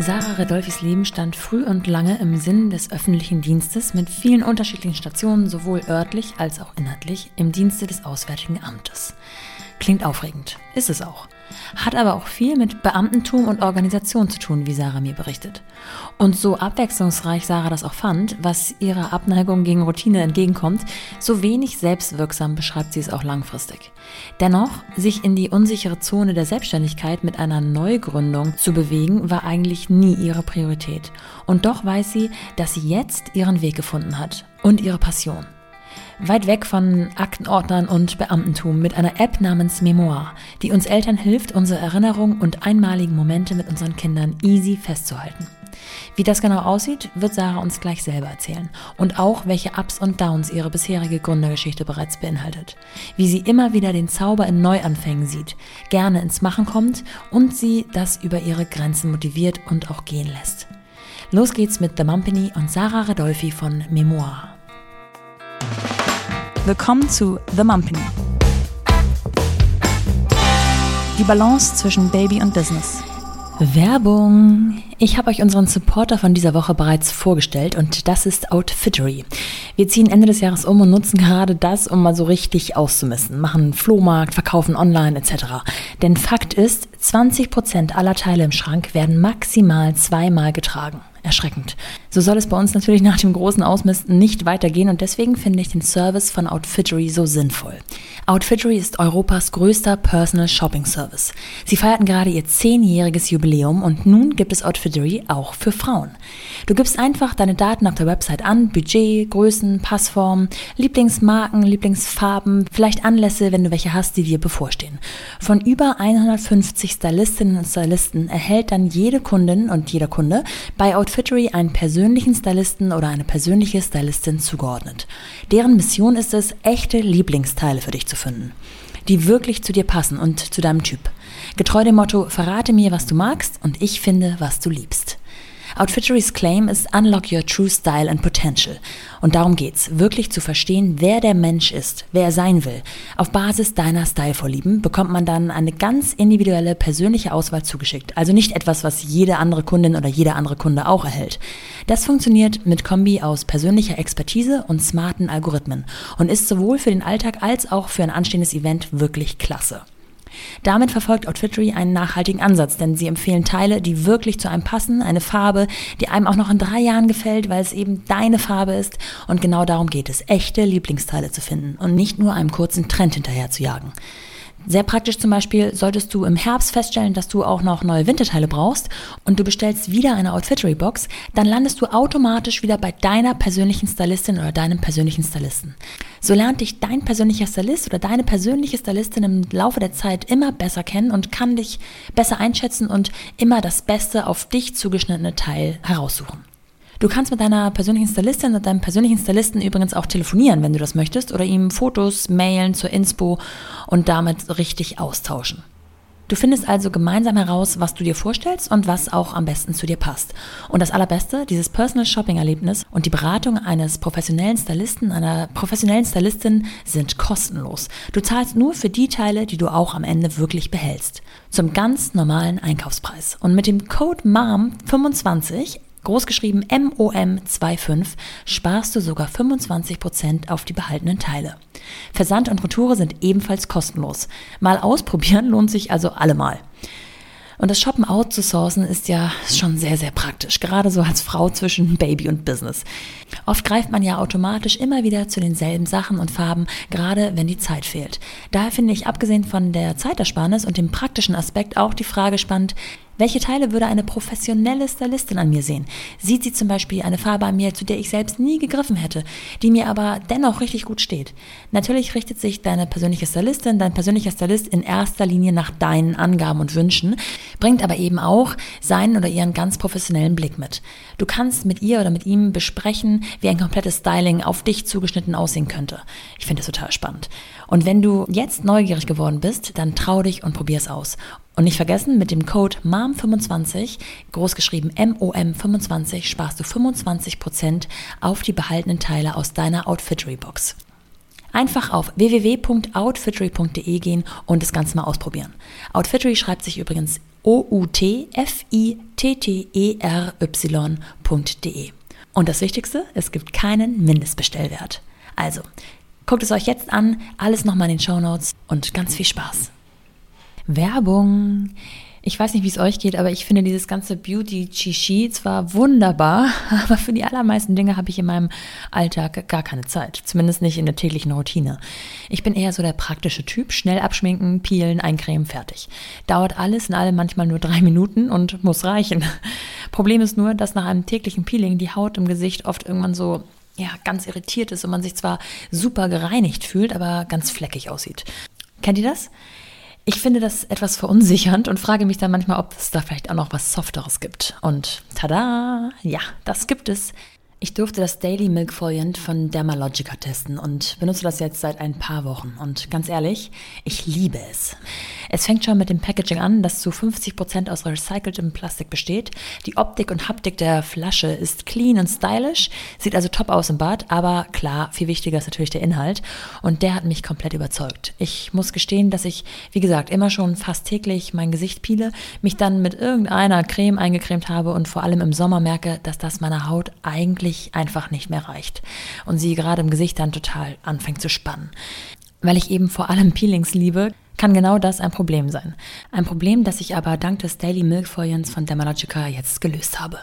Sarah Redolfis Leben stand früh und lange im Sinn des öffentlichen Dienstes mit vielen unterschiedlichen Stationen, sowohl örtlich als auch inhaltlich, im Dienste des Auswärtigen Amtes. Klingt aufregend, ist es auch hat aber auch viel mit Beamtentum und Organisation zu tun, wie Sarah mir berichtet. Und so abwechslungsreich Sarah das auch fand, was ihrer Abneigung gegen Routine entgegenkommt, so wenig selbstwirksam beschreibt sie es auch langfristig. Dennoch, sich in die unsichere Zone der Selbstständigkeit mit einer Neugründung zu bewegen, war eigentlich nie ihre Priorität. Und doch weiß sie, dass sie jetzt ihren Weg gefunden hat und ihre Passion. Weit weg von Aktenordnern und Beamtentum mit einer App namens Memoir, die uns Eltern hilft, unsere Erinnerungen und einmaligen Momente mit unseren Kindern easy festzuhalten. Wie das genau aussieht, wird Sarah uns gleich selber erzählen. Und auch, welche Ups und Downs ihre bisherige Gründergeschichte bereits beinhaltet. Wie sie immer wieder den Zauber in Neuanfängen sieht, gerne ins Machen kommt und sie das über ihre Grenzen motiviert und auch gehen lässt. Los geht's mit The Mumpany und Sarah Radolfi von Memoir. Willkommen zu The Mumpany. Die Balance zwischen Baby und Business. Werbung. Ich habe euch unseren Supporter von dieser Woche bereits vorgestellt und das ist Outfittery. Wir ziehen Ende des Jahres um und nutzen gerade das, um mal so richtig auszumessen. Machen Flohmarkt, verkaufen online etc. Denn Fakt ist, 20% aller Teile im Schrank werden maximal zweimal getragen erschreckend. So soll es bei uns natürlich nach dem großen Ausmisten nicht weitergehen und deswegen finde ich den Service von Outfittery so sinnvoll. Outfittery ist Europas größter Personal Shopping Service. Sie feierten gerade ihr zehnjähriges Jubiläum und nun gibt es Outfittery auch für Frauen. Du gibst einfach deine Daten auf der Website an, Budget, Größen, Passform, Lieblingsmarken, Lieblingsfarben, vielleicht Anlässe, wenn du welche hast, die dir bevorstehen. Von über 150 Stylistinnen und Stylisten erhält dann jede Kundin und jeder Kunde bei Outfittery Outfittery einen persönlichen Stylisten oder eine persönliche Stylistin zugeordnet. Deren Mission ist es, echte Lieblingsteile für dich zu finden, die wirklich zu dir passen und zu deinem Typ. Getreu dem Motto, verrate mir, was du magst und ich finde, was du liebst. Outfittery's Claim ist Unlock Your True Style and Potential. Und darum geht's, wirklich zu verstehen, wer der Mensch ist, wer er sein will. Auf Basis deiner Stylevorlieben bekommt man dann eine ganz individuelle persönliche Auswahl zugeschickt. Also nicht etwas, was jede andere Kundin oder jeder andere Kunde auch erhält. Das funktioniert mit Kombi aus persönlicher Expertise und smarten Algorithmen und ist sowohl für den Alltag als auch für ein anstehendes Event wirklich klasse. Damit verfolgt Outfittery einen nachhaltigen Ansatz, denn sie empfehlen Teile, die wirklich zu einem passen, eine Farbe, die einem auch noch in drei Jahren gefällt, weil es eben deine Farbe ist. Und genau darum geht es, echte Lieblingsteile zu finden und nicht nur einem kurzen Trend hinterher zu jagen. Sehr praktisch zum Beispiel, solltest du im Herbst feststellen, dass du auch noch neue Winterteile brauchst und du bestellst wieder eine Outfittery-Box, dann landest du automatisch wieder bei deiner persönlichen Stylistin oder deinem persönlichen Stylisten. So lernt dich dein persönlicher Stylist oder deine persönliche Stylistin im Laufe der Zeit immer besser kennen und kann dich besser einschätzen und immer das Beste auf dich zugeschnittene Teil heraussuchen. Du kannst mit deiner persönlichen Stylistin und deinem persönlichen Stylisten übrigens auch telefonieren, wenn du das möchtest, oder ihm Fotos mailen zur Inspo und damit richtig austauschen. Du findest also gemeinsam heraus, was du dir vorstellst und was auch am besten zu dir passt. Und das Allerbeste, dieses Personal Shopping Erlebnis und die Beratung eines professionellen Stylisten, einer professionellen Stylistin sind kostenlos. Du zahlst nur für die Teile, die du auch am Ende wirklich behältst. Zum ganz normalen Einkaufspreis. Und mit dem Code MOM25 großgeschrieben MOM25, sparst du sogar 25% auf die behaltenen Teile. Versand und Retoure sind ebenfalls kostenlos. Mal ausprobieren lohnt sich also allemal. Und das Shoppen outzusourcen ist ja schon sehr, sehr praktisch, gerade so als Frau zwischen Baby und Business. Oft greift man ja automatisch immer wieder zu denselben Sachen und Farben, gerade wenn die Zeit fehlt. Daher finde ich, abgesehen von der Zeitersparnis und dem praktischen Aspekt, auch die Frage spannend, welche Teile würde eine professionelle Stylistin an mir sehen? Sieht sie zum Beispiel eine Farbe an mir, zu der ich selbst nie gegriffen hätte, die mir aber dennoch richtig gut steht? Natürlich richtet sich deine persönliche Stylistin, dein persönlicher Stylist in erster Linie nach deinen Angaben und Wünschen, bringt aber eben auch seinen oder ihren ganz professionellen Blick mit. Du kannst mit ihr oder mit ihm besprechen, wie ein komplettes Styling auf dich zugeschnitten aussehen könnte. Ich finde das total spannend. Und wenn du jetzt neugierig geworden bist, dann trau dich und probier es aus. Und nicht vergessen, mit dem Code MOM25, großgeschrieben MOM25, sparst du 25% auf die behaltenen Teile aus deiner Outfittery-Box. Einfach auf www.outfittery.de gehen und das Ganze mal ausprobieren. Outfittery schreibt sich übrigens O-U-T-F-I-T-T-E-R-Y.de. Und das Wichtigste, es gibt keinen Mindestbestellwert. Also, guckt es euch jetzt an, alles nochmal in den Show Notes und ganz viel Spaß. Werbung. Ich weiß nicht, wie es euch geht, aber ich finde dieses ganze Beauty-Chichi zwar wunderbar, aber für die allermeisten Dinge habe ich in meinem Alltag gar keine Zeit. Zumindest nicht in der täglichen Routine. Ich bin eher so der praktische Typ. Schnell abschminken, peelen, eincremen, fertig. Dauert alles in allem manchmal nur drei Minuten und muss reichen. Problem ist nur, dass nach einem täglichen Peeling die Haut im Gesicht oft irgendwann so ja, ganz irritiert ist und man sich zwar super gereinigt fühlt, aber ganz fleckig aussieht. Kennt ihr das? Ich finde das etwas verunsichernd und frage mich dann manchmal, ob es da vielleicht auch noch was Softeres gibt. Und tada, ja, das gibt es. Ich durfte das Daily Milk Foliant von Dermalogica testen und benutze das jetzt seit ein paar Wochen. Und ganz ehrlich, ich liebe es. Es fängt schon mit dem Packaging an, das zu 50 Prozent aus recyceltem Plastik besteht. Die Optik und Haptik der Flasche ist clean und stylish, sieht also top aus im Bad, aber klar, viel wichtiger ist natürlich der Inhalt. Und der hat mich komplett überzeugt. Ich muss gestehen, dass ich, wie gesagt, immer schon fast täglich mein Gesicht piele, mich dann mit irgendeiner Creme eingecremt habe und vor allem im Sommer merke, dass das meiner Haut eigentlich einfach nicht mehr reicht und sie gerade im Gesicht dann total anfängt zu spannen. Weil ich eben vor allem Peelings liebe, kann genau das ein Problem sein. Ein Problem, das ich aber dank des Daily Milk Foliants von Dermalogica jetzt gelöst habe.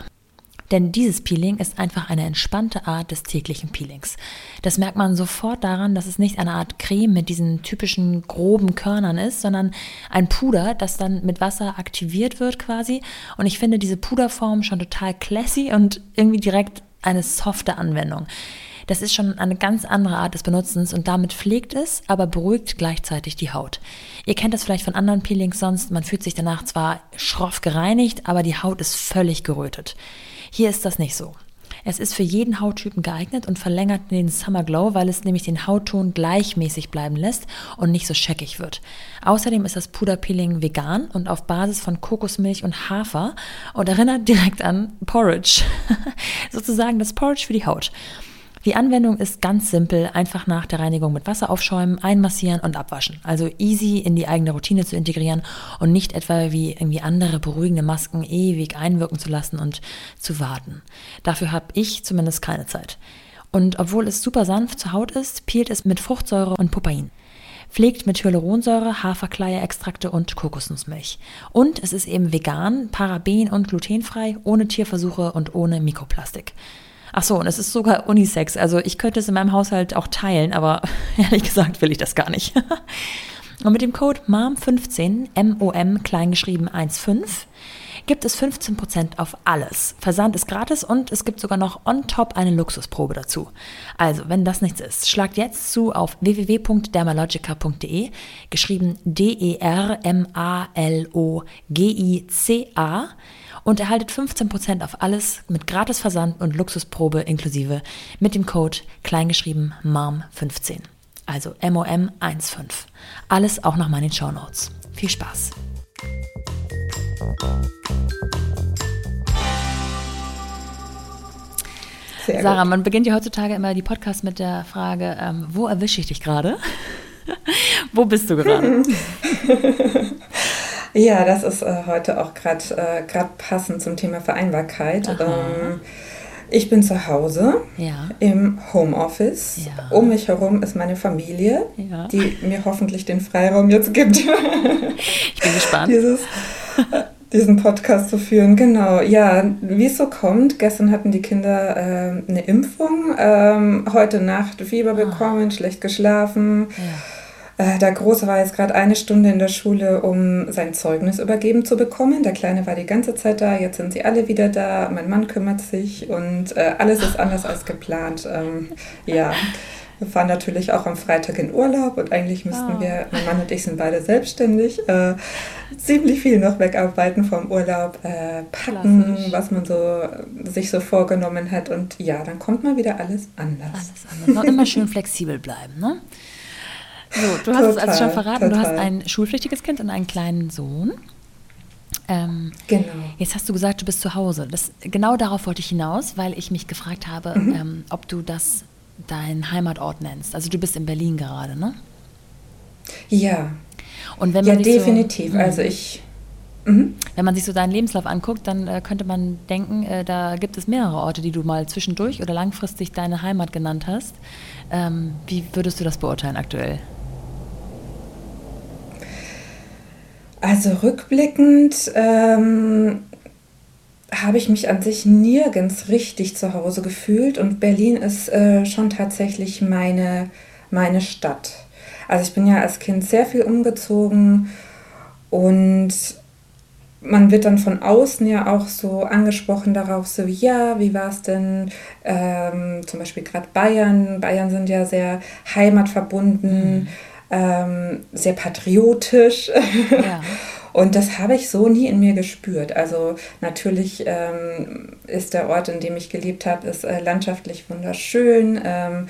Denn dieses Peeling ist einfach eine entspannte Art des täglichen Peelings. Das merkt man sofort daran, dass es nicht eine Art Creme mit diesen typischen groben Körnern ist, sondern ein Puder, das dann mit Wasser aktiviert wird quasi. Und ich finde diese Puderform schon total classy und irgendwie direkt eine softe Anwendung. Das ist schon eine ganz andere Art des Benutzens und damit pflegt es, aber beruhigt gleichzeitig die Haut. Ihr kennt das vielleicht von anderen Peelings sonst, man fühlt sich danach zwar schroff gereinigt, aber die Haut ist völlig gerötet. Hier ist das nicht so. Es ist für jeden Hauttypen geeignet und verlängert den Summer Glow, weil es nämlich den Hautton gleichmäßig bleiben lässt und nicht so scheckig wird. Außerdem ist das Puderpeeling vegan und auf Basis von Kokosmilch und Hafer und erinnert direkt an Porridge. Sozusagen das Porridge für die Haut. Die Anwendung ist ganz simpel, einfach nach der Reinigung mit Wasser aufschäumen, einmassieren und abwaschen. Also easy in die eigene Routine zu integrieren und nicht etwa wie irgendwie andere beruhigende Masken ewig einwirken zu lassen und zu warten. Dafür habe ich zumindest keine Zeit. Und obwohl es super sanft zur Haut ist, peelt es mit Fruchtsäure und Pupain pflegt mit Hyaluronsäure, Haferkleie-Extrakte und Kokosnussmilch. Und es ist eben vegan, paraben- und glutenfrei, ohne Tierversuche und ohne Mikroplastik. Ach so, und es ist sogar Unisex. Also ich könnte es in meinem Haushalt auch teilen, aber ehrlich gesagt will ich das gar nicht. und mit dem Code MOM15, M-O-M, kleingeschrieben 1,5, gibt es 15% auf alles. Versand ist gratis und es gibt sogar noch on top eine Luxusprobe dazu. Also, wenn das nichts ist, schlagt jetzt zu auf www.dermalogica.de, geschrieben D-E-R-M-A-L-O-G-I-C-A und erhaltet 15% auf alles mit Gratisversand und Luxusprobe inklusive mit dem Code kleingeschrieben MOM15. Also MOM15. Alles auch nochmal in den Show Notes. Viel Spaß! Sehr Sarah, gut. man beginnt ja heutzutage immer die Podcasts mit der Frage, ähm, wo erwische ich dich gerade? wo bist du gerade? Ja, das ist äh, heute auch gerade äh, passend zum Thema Vereinbarkeit. Ähm, ich bin zu Hause ja. im Homeoffice. Ja. Um mich herum ist meine Familie, ja. die mir hoffentlich den Freiraum jetzt gibt. ich bin gespannt. Dieses, äh, diesen Podcast zu führen. Genau, ja, wie es so kommt. Gestern hatten die Kinder äh, eine Impfung, ähm, heute Nacht Fieber ah. bekommen, schlecht geschlafen. Ja der Große war jetzt gerade eine Stunde in der Schule, um sein Zeugnis übergeben zu bekommen. Der Kleine war die ganze Zeit da, jetzt sind sie alle wieder da. Mein Mann kümmert sich und äh, alles ist anders als geplant. Ähm, ja. Wir fahren natürlich auch am Freitag in Urlaub und eigentlich müssten oh. wir, mein Mann und ich sind beide selbstständig, äh, ziemlich viel noch wegarbeiten vom Urlaub, äh, packen, Klassisch. was man so sich so vorgenommen hat und ja, dann kommt mal wieder alles anders. Alles anders. Noch immer schön flexibel bleiben, ne? So, du hast total, es also schon verraten, total. du hast ein schulpflichtiges Kind und einen kleinen Sohn. Ähm, genau. Jetzt hast du gesagt, du bist zu Hause. Das, genau darauf wollte ich hinaus, weil ich mich gefragt habe, mhm. ähm, ob du das deinen Heimatort nennst. Also du bist in Berlin gerade, ne? Ja. Und wenn man ja, definitiv. So, also ich. Mhm. Wenn man sich so deinen Lebenslauf anguckt, dann äh, könnte man denken, äh, da gibt es mehrere Orte, die du mal zwischendurch oder langfristig deine Heimat genannt hast. Ähm, wie würdest du das beurteilen aktuell? Also rückblickend ähm, habe ich mich an sich nirgends richtig zu Hause gefühlt und Berlin ist äh, schon tatsächlich meine, meine Stadt. Also ich bin ja als Kind sehr viel umgezogen und man wird dann von außen ja auch so angesprochen darauf, so ja, wie war es denn ähm, zum Beispiel gerade Bayern? Bayern sind ja sehr heimatverbunden, mhm. Ähm, sehr patriotisch. Ja. Und das habe ich so nie in mir gespürt. Also natürlich ähm, ist der Ort, in dem ich gelebt habe, ist äh, landschaftlich wunderschön. Ähm,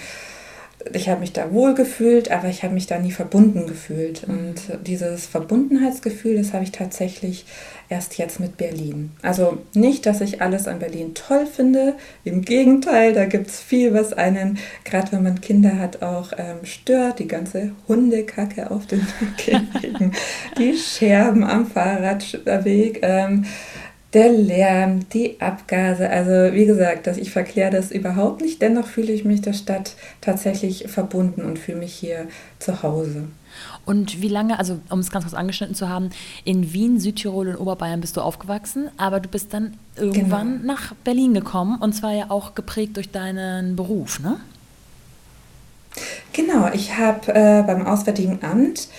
ich habe mich da wohl gefühlt, aber ich habe mich da nie verbunden gefühlt. Mhm. Und dieses Verbundenheitsgefühl, das habe ich tatsächlich erst jetzt mit Berlin. Also nicht, dass ich alles an Berlin toll finde. Im Gegenteil, da gibt es viel, was einen, gerade wenn man Kinder hat, auch ähm, stört. Die ganze Hundekacke auf den Wegen, die Scherben am Fahrradweg. Ähm, der Lärm, die Abgase. Also wie gesagt, dass ich verkläre das überhaupt nicht. Dennoch fühle ich mich der Stadt tatsächlich verbunden und fühle mich hier zu Hause. Und wie lange, also um es ganz kurz angeschnitten zu haben, in Wien, Südtirol und Oberbayern bist du aufgewachsen, aber du bist dann irgendwann genau. nach Berlin gekommen und zwar ja auch geprägt durch deinen Beruf, ne? Genau, ich habe äh, beim Auswärtigen Amt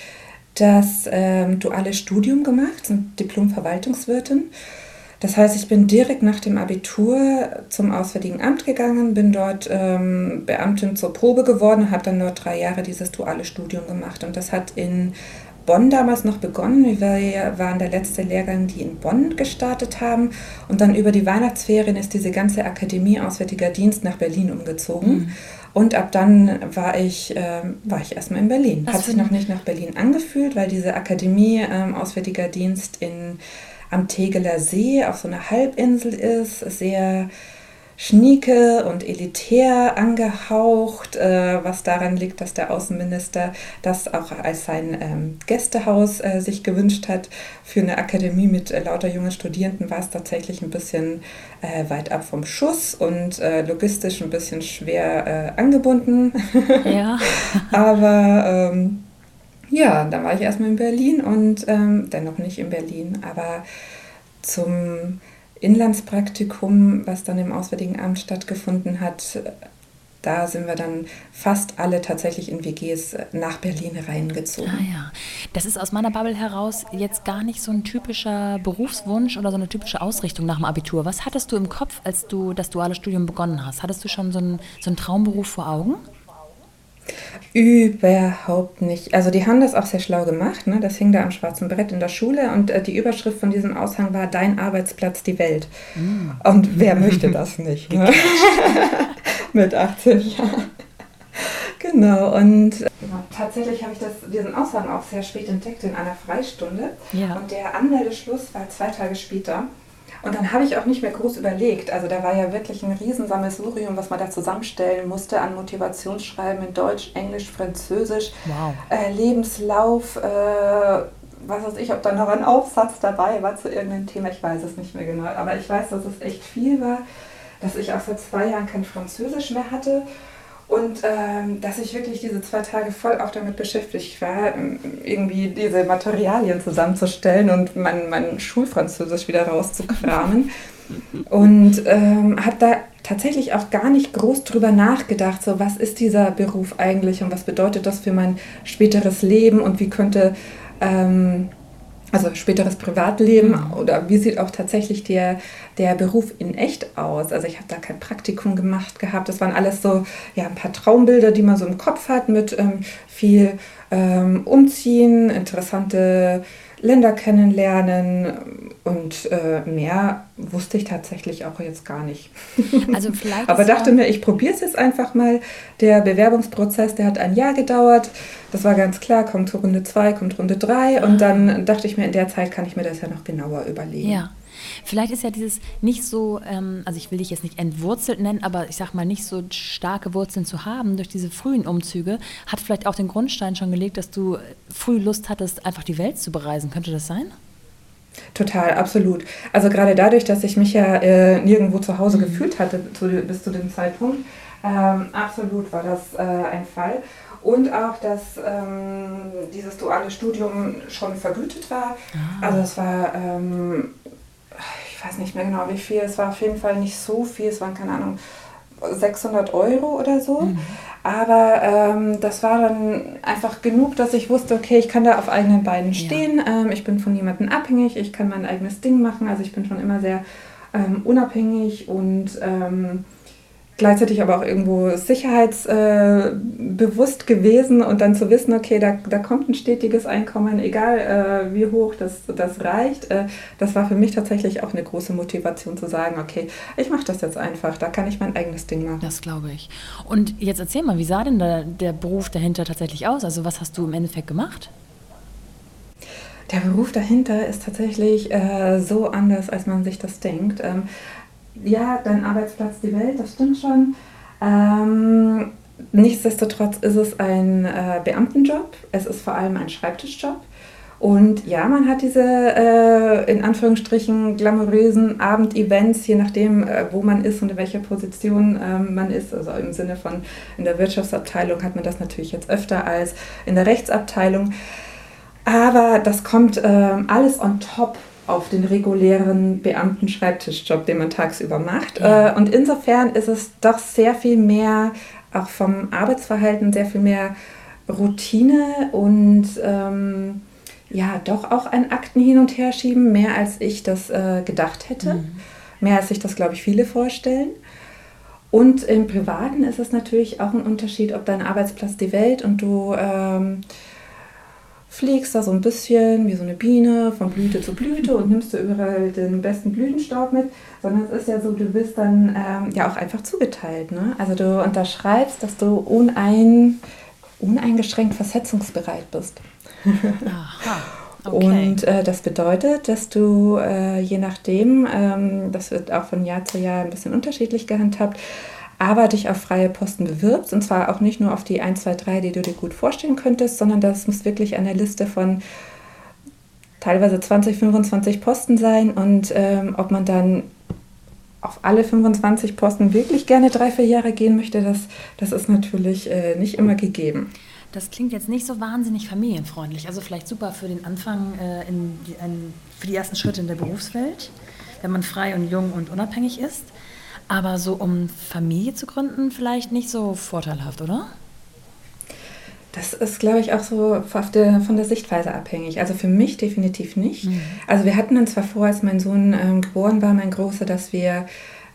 das ähm, duale Studium gemacht, Diplom-Verwaltungswirtin. Das heißt, ich bin direkt nach dem Abitur zum Auswärtigen Amt gegangen, bin dort ähm, Beamtin zur Probe geworden, habe dann dort drei Jahre dieses duale Studium gemacht. Und das hat in Bonn damals noch begonnen. Wir waren der letzte Lehrgang, die in Bonn gestartet haben. Und dann über die Weihnachtsferien ist diese ganze Akademie Auswärtiger Dienst nach Berlin umgezogen. Mhm. Und ab dann war ich, äh, war ich erstmal in Berlin. Was Hat sich noch nicht nach Berlin angefühlt, weil diese Akademie äh, Auswärtiger Dienst in am Tegeler See auf so einer Halbinsel ist, sehr schnieke und elitär angehaucht, äh, was daran liegt, dass der Außenminister das auch als sein ähm, Gästehaus äh, sich gewünscht hat. Für eine Akademie mit äh, lauter jungen Studierenden war es tatsächlich ein bisschen äh, weit ab vom Schuss und äh, logistisch ein bisschen schwer äh, angebunden. Ja. Aber ähm, ja, dann war ich erstmal in Berlin und ähm, dennoch nicht in Berlin, aber zum Inlandspraktikum, was dann im Auswärtigen Amt stattgefunden hat, da sind wir dann fast alle tatsächlich in WGs nach Berlin reingezogen. Ah ja, das ist aus meiner Bubble heraus jetzt gar nicht so ein typischer Berufswunsch oder so eine typische Ausrichtung nach dem Abitur. Was hattest du im Kopf, als du das duale Studium begonnen hast? Hattest du schon so einen, so einen Traumberuf vor Augen? Überhaupt nicht. Also die haben das auch sehr schlau gemacht. Ne? Das hing da am schwarzen Brett in der Schule und äh, die Überschrift von diesem Aushang war Dein Arbeitsplatz, die Welt. Mm. Und wer möchte das nicht? Ne? Mit 18 Jahren. Genau, und genau, tatsächlich habe ich das, diesen Aushang auch sehr spät entdeckt in einer Freistunde. Ja. Und der Anmeldeschluss war zwei Tage später. Und dann habe ich auch nicht mehr groß überlegt. Also da war ja wirklich ein Riesensammelsurium, was man da zusammenstellen musste an Motivationsschreiben in Deutsch, Englisch, Französisch, wow. äh, Lebenslauf, äh, was weiß ich, ob da noch ein Aufsatz dabei war zu irgendeinem Thema, ich weiß es nicht mehr genau. Aber ich weiß, dass es echt viel war, dass ich auch seit zwei Jahren kein Französisch mehr hatte und ähm, dass ich wirklich diese zwei Tage voll auch damit beschäftigt war, ähm, irgendwie diese Materialien zusammenzustellen und mein, mein Schulfranzösisch wieder rauszukramen. und ähm, habe da tatsächlich auch gar nicht groß drüber nachgedacht, so was ist dieser Beruf eigentlich und was bedeutet das für mein späteres Leben und wie könnte ähm, also späteres Privatleben oder wie sieht auch tatsächlich der, der Beruf in echt aus? Also ich habe da kein Praktikum gemacht gehabt. Das waren alles so ja, ein paar Traumbilder, die man so im Kopf hat mit ähm, viel ähm, Umziehen, interessante Länder kennenlernen und äh, mehr wusste ich tatsächlich auch jetzt gar nicht. Also vielleicht Aber dachte mir, ich probiere es jetzt einfach mal. Der Bewerbungsprozess, der hat ein Jahr gedauert. Das war ganz klar, kommt Runde 2, kommt Runde 3 und dann dachte ich mir, in der Zeit kann ich mir das ja noch genauer überlegen. Ja. Vielleicht ist ja dieses nicht so, ähm, also ich will dich jetzt nicht entwurzelt nennen, aber ich sag mal nicht so starke Wurzeln zu haben durch diese frühen Umzüge, hat vielleicht auch den Grundstein schon gelegt, dass du früh Lust hattest, einfach die Welt zu bereisen. Könnte das sein? Total, absolut. Also gerade dadurch, dass ich mich ja äh, nirgendwo zu Hause mhm. gefühlt hatte zu, bis zu dem Zeitpunkt, ähm, absolut war das äh, ein Fall. Und auch, dass ähm, dieses duale Studium schon vergütet war. Ah. Also es war, ähm, ich weiß nicht mehr genau wie viel, es war auf jeden Fall nicht so viel, es waren keine Ahnung, 600 Euro oder so. Mhm. Aber ähm, das war dann einfach genug, dass ich wusste, okay, ich kann da auf eigenen Beinen stehen. Ja. Ähm, ich bin von niemandem abhängig, ich kann mein eigenes Ding machen. Also ich bin schon immer sehr ähm, unabhängig und ähm, gleichzeitig aber auch irgendwo sicherheitsbewusst gewesen und dann zu wissen, okay, da, da kommt ein stetiges Einkommen, egal äh, wie hoch das, das reicht. Äh, das war für mich tatsächlich auch eine große Motivation zu sagen, okay, ich mache das jetzt einfach, da kann ich mein eigenes Ding machen. Das glaube ich. Und jetzt erzähl mal, wie sah denn da der Beruf dahinter tatsächlich aus? Also was hast du im Endeffekt gemacht? Der Beruf dahinter ist tatsächlich äh, so anders, als man sich das denkt. Ähm, ja, dein Arbeitsplatz, die Welt, das stimmt schon. Ähm, nichtsdestotrotz ist es ein äh, Beamtenjob. Es ist vor allem ein Schreibtischjob. Und ja, man hat diese äh, in Anführungsstrichen glamourösen Abendevents, je nachdem, äh, wo man ist und in welcher Position äh, man ist. Also im Sinne von in der Wirtschaftsabteilung hat man das natürlich jetzt öfter als in der Rechtsabteilung. Aber das kommt ähm, alles on top auf den regulären Beamten-Schreibtischjob, den man tagsüber macht. Ja. Äh, und insofern ist es doch sehr viel mehr, auch vom Arbeitsverhalten, sehr viel mehr Routine und ähm, ja, doch auch ein Akten hin und her schieben, mehr als ich das äh, gedacht hätte. Mhm. Mehr als sich das, glaube ich, viele vorstellen. Und im Privaten ist es natürlich auch ein Unterschied, ob dein Arbeitsplatz die Welt und du ähm, fliegst da so ein bisschen wie so eine Biene von Blüte zu Blüte und nimmst du überall den besten Blütenstaub mit, sondern es ist ja so, du bist dann ähm, ja auch einfach zugeteilt. Ne? Also du unterschreibst, dass du unein, uneingeschränkt versetzungsbereit bist. Aha. Okay. Und äh, das bedeutet, dass du äh, je nachdem, ähm, das wird auch von Jahr zu Jahr ein bisschen unterschiedlich gehandhabt, aber dich auf freie Posten bewirbst. Und zwar auch nicht nur auf die 1, 2, 3, die du dir gut vorstellen könntest, sondern das muss wirklich eine Liste von teilweise 20, 25 Posten sein. Und ähm, ob man dann auf alle 25 Posten wirklich gerne drei, vier Jahre gehen möchte, das, das ist natürlich äh, nicht immer gegeben. Das klingt jetzt nicht so wahnsinnig familienfreundlich. Also vielleicht super für den Anfang, äh, in die, in, für die ersten Schritte in der Berufswelt, wenn man frei und jung und unabhängig ist. Aber so um Familie zu gründen, vielleicht nicht so vorteilhaft, oder? Das ist, glaube ich, auch so der, von der Sichtweise abhängig. Also für mich definitiv nicht. Mhm. Also wir hatten uns zwar vor, als mein Sohn ähm, geboren war, mein Großer, dass wir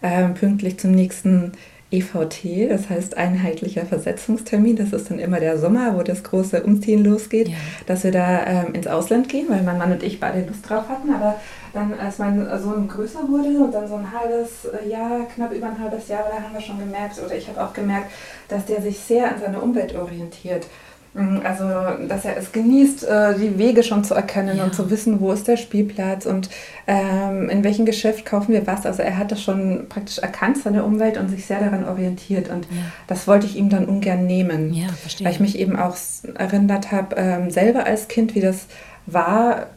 ähm, pünktlich zum nächsten EVT, das heißt einheitlicher Versetzungstermin, das ist dann immer der Sommer, wo das große Umziehen losgeht, ja. dass wir da ähm, ins Ausland gehen, weil mein Mann und ich beide Lust drauf hatten. Aber dann, als mein Sohn größer wurde und dann so ein halbes Jahr, knapp über ein halbes Jahr, da haben wir schon gemerkt, oder ich habe auch gemerkt, dass der sich sehr an seine Umwelt orientiert. Mhm, also, dass er es genießt, äh, die Wege schon zu erkennen ja. und zu wissen, wo ist der Spielplatz und ähm, in welchem Geschäft kaufen wir was. Also er hat das schon praktisch erkannt, seine Umwelt und sich sehr daran orientiert. Und ja. das wollte ich ihm dann ungern nehmen. Ja, verstehe. Weil ich mich eben auch erinnert habe, ähm, selber als Kind, wie das war,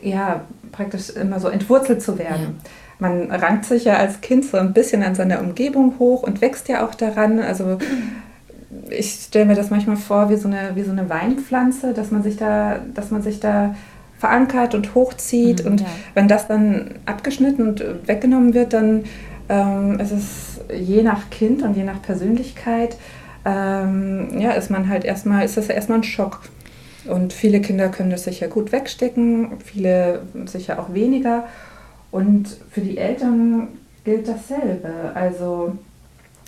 ja, praktisch immer so entwurzelt zu werden. Ja. Man rankt sich ja als Kind so ein bisschen an seiner Umgebung hoch und wächst ja auch daran. Also ich stelle mir das manchmal vor wie so eine, wie so eine Weinpflanze, dass man sich da, dass man sich da verankert und hochzieht. Mhm, und ja. wenn das dann abgeschnitten und weggenommen wird, dann ähm, ist es je nach Kind und je nach Persönlichkeit, ähm, ja, ist man halt erstmal, ist das ja erstmal ein Schock. Und viele Kinder können das sicher gut wegstecken, viele sicher auch weniger. Und für die Eltern gilt dasselbe. Also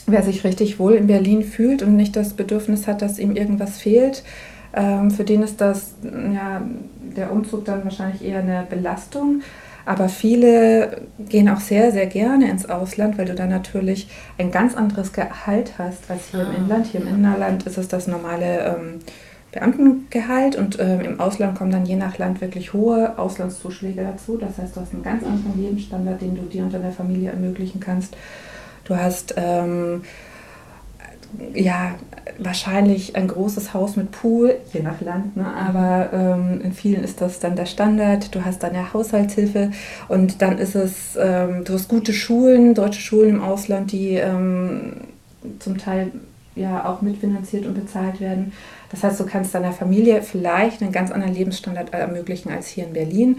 wer sich richtig wohl in Berlin fühlt und nicht das Bedürfnis hat, dass ihm irgendwas fehlt, ähm, für den ist das ja der Umzug dann wahrscheinlich eher eine Belastung. Aber viele gehen auch sehr, sehr gerne ins Ausland, weil du da natürlich ein ganz anderes Gehalt hast als hier ah, im Inland. Hier im Innerland ist es das normale ähm, Beamtengehalt und ähm, im Ausland kommen dann je nach Land wirklich hohe Auslandszuschläge dazu. Das heißt, du hast einen ganz anderen Lebensstandard, den du dir und deiner Familie ermöglichen kannst. Du hast ähm, ja, wahrscheinlich ein großes Haus mit Pool, je nach Land, ne? aber ähm, in vielen ist das dann der Standard. Du hast deine Haushaltshilfe und dann ist es, ähm, du hast gute Schulen, deutsche Schulen im Ausland, die ähm, zum Teil ja auch mitfinanziert und bezahlt werden. Das heißt, du kannst deiner Familie vielleicht einen ganz anderen Lebensstandard ermöglichen als hier in Berlin.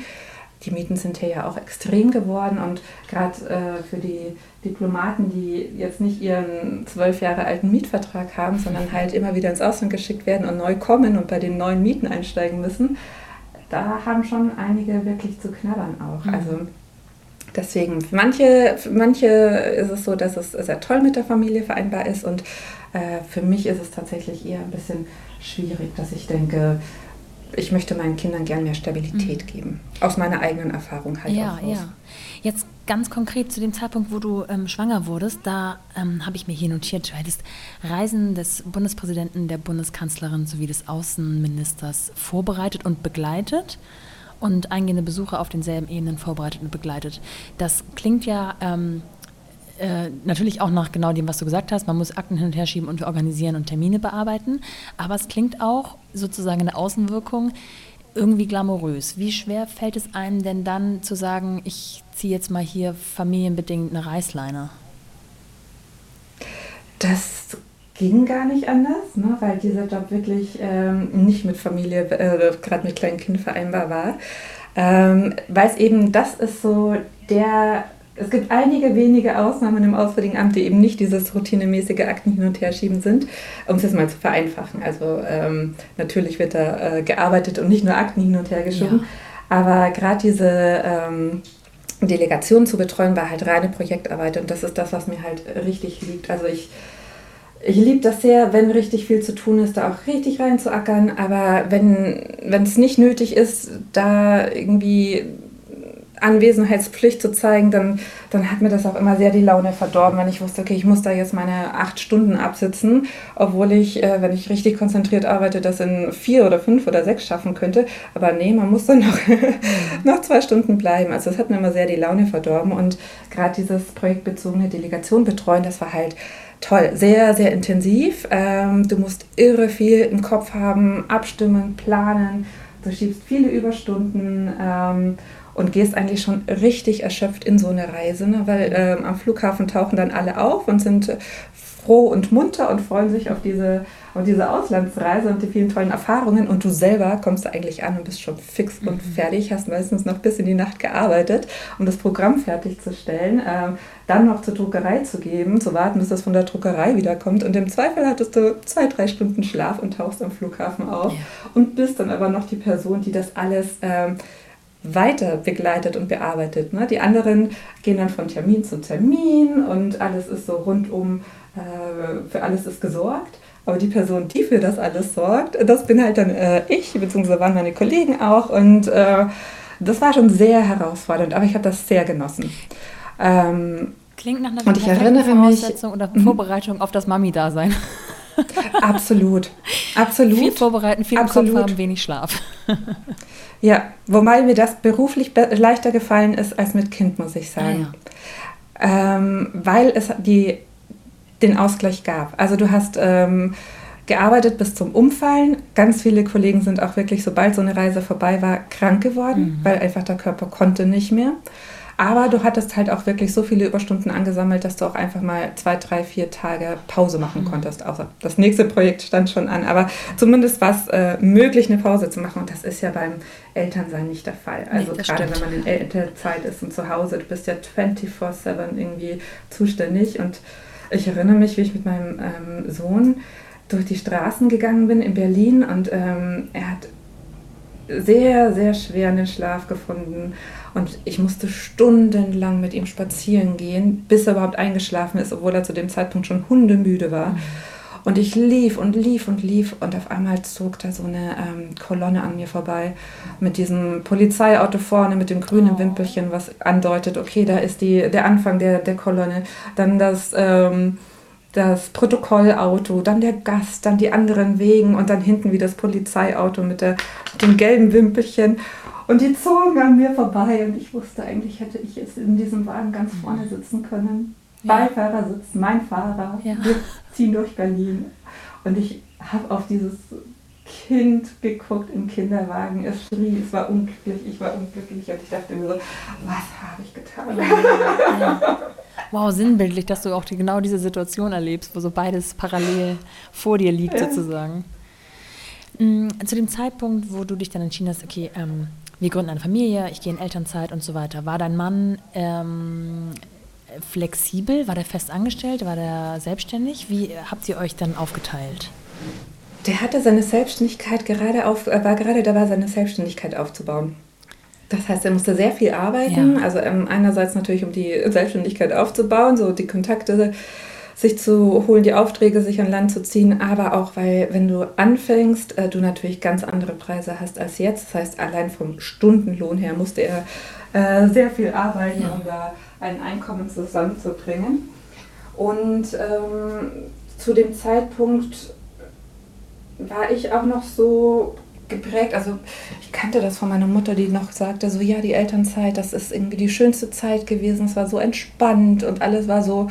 Die Mieten sind hier ja auch extrem geworden und gerade äh, für die Diplomaten, die jetzt nicht ihren zwölf Jahre alten Mietvertrag haben, sondern halt immer wieder ins Ausland geschickt werden und neu kommen und bei den neuen Mieten einsteigen müssen, da haben schon einige wirklich zu knabbern auch. Mhm. Also deswegen, für manche, für manche ist es so, dass es sehr toll mit der Familie vereinbar ist und äh, für mich ist es tatsächlich eher ein bisschen schwierig, dass ich denke, ich möchte meinen Kindern gern mehr Stabilität mhm. geben. Aus meiner eigenen Erfahrung halt ja, auch raus. Ja. Jetzt ganz konkret zu dem Zeitpunkt, wo du ähm, schwanger wurdest, da ähm, habe ich mir hier notiert, du hättest Reisen des Bundespräsidenten, der Bundeskanzlerin sowie des Außenministers vorbereitet und begleitet und eingehende Besuche auf denselben Ebenen vorbereitet und begleitet. Das klingt ja ähm, äh, natürlich auch nach genau dem, was du gesagt hast. Man muss Akten hin und her schieben und organisieren und Termine bearbeiten. Aber es klingt auch sozusagen eine Außenwirkung irgendwie glamourös. Wie schwer fällt es einem denn dann zu sagen, ich ziehe jetzt mal hier familienbedingt eine Reißleine? Das ging gar nicht anders, ne, weil dieser Job wirklich ähm, nicht mit Familie, äh, gerade mit kleinen Kindern vereinbar war. Ähm, weil es eben, das ist so der es gibt einige wenige Ausnahmen im Auswärtigen Amt, die eben nicht dieses routinemäßige Akten hin und her schieben sind, um es jetzt mal zu vereinfachen. Also ähm, natürlich wird da äh, gearbeitet und nicht nur Akten hin und her geschoben, ja. aber gerade diese ähm, Delegation zu betreuen war halt reine Projektarbeit und das ist das, was mir halt richtig liegt. Also ich ich liebe das sehr, wenn richtig viel zu tun ist, da auch richtig reinzuackern. Aber wenn es nicht nötig ist, da irgendwie Anwesenheitspflicht zu zeigen, dann, dann hat mir das auch immer sehr die Laune verdorben, wenn ich wusste, okay, ich muss da jetzt meine acht Stunden absitzen, obwohl ich, äh, wenn ich richtig konzentriert arbeite, das in vier oder fünf oder sechs schaffen könnte. Aber nee, man muss dann noch, noch zwei Stunden bleiben. Also das hat mir immer sehr die Laune verdorben. Und gerade dieses projektbezogene Delegation betreuen, das war halt toll, sehr, sehr intensiv. Ähm, du musst irre viel im Kopf haben, abstimmen, planen. Du schiebst viele Überstunden. Ähm, und gehst eigentlich schon richtig erschöpft in so eine Reise, ne? weil ähm, am Flughafen tauchen dann alle auf und sind äh, froh und munter und freuen sich auf diese, auf diese Auslandsreise und die vielen tollen Erfahrungen. Und du selber kommst da eigentlich an und bist schon fix und mhm. fertig, hast meistens noch bis in die Nacht gearbeitet, um das Programm fertigzustellen, ähm, dann noch zur Druckerei zu geben, zu warten, bis das von der Druckerei wiederkommt. Und im Zweifel hattest du zwei, drei Stunden Schlaf und tauchst am Flughafen auf ja. und bist dann aber noch die Person, die das alles ähm, weiter begleitet und bearbeitet. Ne? Die anderen gehen dann von Termin zu Termin und alles ist so rundum, äh, für alles ist gesorgt. Aber die Person, die für das alles sorgt, das bin halt dann äh, ich, beziehungsweise waren meine Kollegen auch. Und äh, das war schon sehr herausfordernd, aber ich habe das sehr genossen. Ähm, Klingt nach einer und ich erinnere mich, oder mhm. Vorbereitung auf das Mami-Dasein. Absolut, absolut. Viel vorbereiten, viel absolut. Kopf haben, wenig Schlaf. Ja, wobei mir das beruflich leichter gefallen ist als mit Kind, muss ich sagen. Ah, ja. ähm, weil es die, den Ausgleich gab. Also du hast ähm, gearbeitet bis zum Umfallen. Ganz viele Kollegen sind auch wirklich, sobald so eine Reise vorbei war, krank geworden, mhm. weil einfach der Körper konnte nicht mehr. Aber du hattest halt auch wirklich so viele Überstunden angesammelt, dass du auch einfach mal zwei, drei, vier Tage Pause machen mhm. konntest. Außer das nächste Projekt stand schon an. Aber zumindest war es äh, möglich, eine Pause zu machen. Und das ist ja beim Elternsein nicht der Fall. Also nee, gerade stimmt. wenn man in Elternzeit ist und zu Hause, du bist ja 24-7 irgendwie zuständig. Und ich erinnere mich, wie ich mit meinem ähm, Sohn durch die Straßen gegangen bin in Berlin und ähm, er hat sehr, sehr schwer in den Schlaf gefunden. Und ich musste stundenlang mit ihm spazieren gehen, bis er überhaupt eingeschlafen ist, obwohl er zu dem Zeitpunkt schon hundemüde war. Und ich lief und lief und lief und auf einmal zog da so eine ähm, Kolonne an mir vorbei mit diesem Polizeiauto vorne mit dem grünen oh. Wimpelchen, was andeutet, okay, da ist die, der Anfang der, der Kolonne. Dann das... Ähm, das Protokollauto, dann der Gast, dann die anderen Wegen und dann hinten wie das Polizeiauto mit, der, mit dem gelben Wimpelchen. Und die zogen an mir vorbei und ich wusste eigentlich, hätte ich jetzt in diesem Wagen ganz vorne sitzen können. Ja. Beifahrer sitzt mein Fahrer. Ja. Wir ziehen durch Berlin. Und ich habe auf dieses Kind geguckt im Kinderwagen. Es schrie, es war unglücklich, ich war unglücklich und ich dachte mir so, was habe ich getan? Ja. Wow, sinnbildlich, dass du auch die, genau diese Situation erlebst, wo so beides parallel vor dir liegt sozusagen. Mm, zu dem Zeitpunkt, wo du dich dann entschieden hast, okay, ähm, wir gründen eine Familie, ich gehe in Elternzeit und so weiter, war dein Mann ähm, flexibel? War der fest angestellt? War der selbstständig? Wie habt ihr euch dann aufgeteilt? Der hatte seine Selbstständigkeit gerade auf, war gerade dabei, seine Selbstständigkeit aufzubauen. Das heißt, er musste sehr viel arbeiten. Ja. Also ähm, einerseits natürlich, um die Selbstständigkeit aufzubauen, so die Kontakte sich zu holen, die Aufträge sich an Land zu ziehen, aber auch, weil wenn du anfängst, äh, du natürlich ganz andere Preise hast als jetzt. Das heißt, allein vom Stundenlohn her musste er äh, sehr viel arbeiten, ja. um da ein Einkommen zusammenzubringen. Und ähm, zu dem Zeitpunkt war ich auch noch so geprägt. Also ich kannte das von meiner Mutter, die noch sagte, so ja, die Elternzeit, das ist irgendwie die schönste Zeit gewesen. Es war so entspannt und alles war so,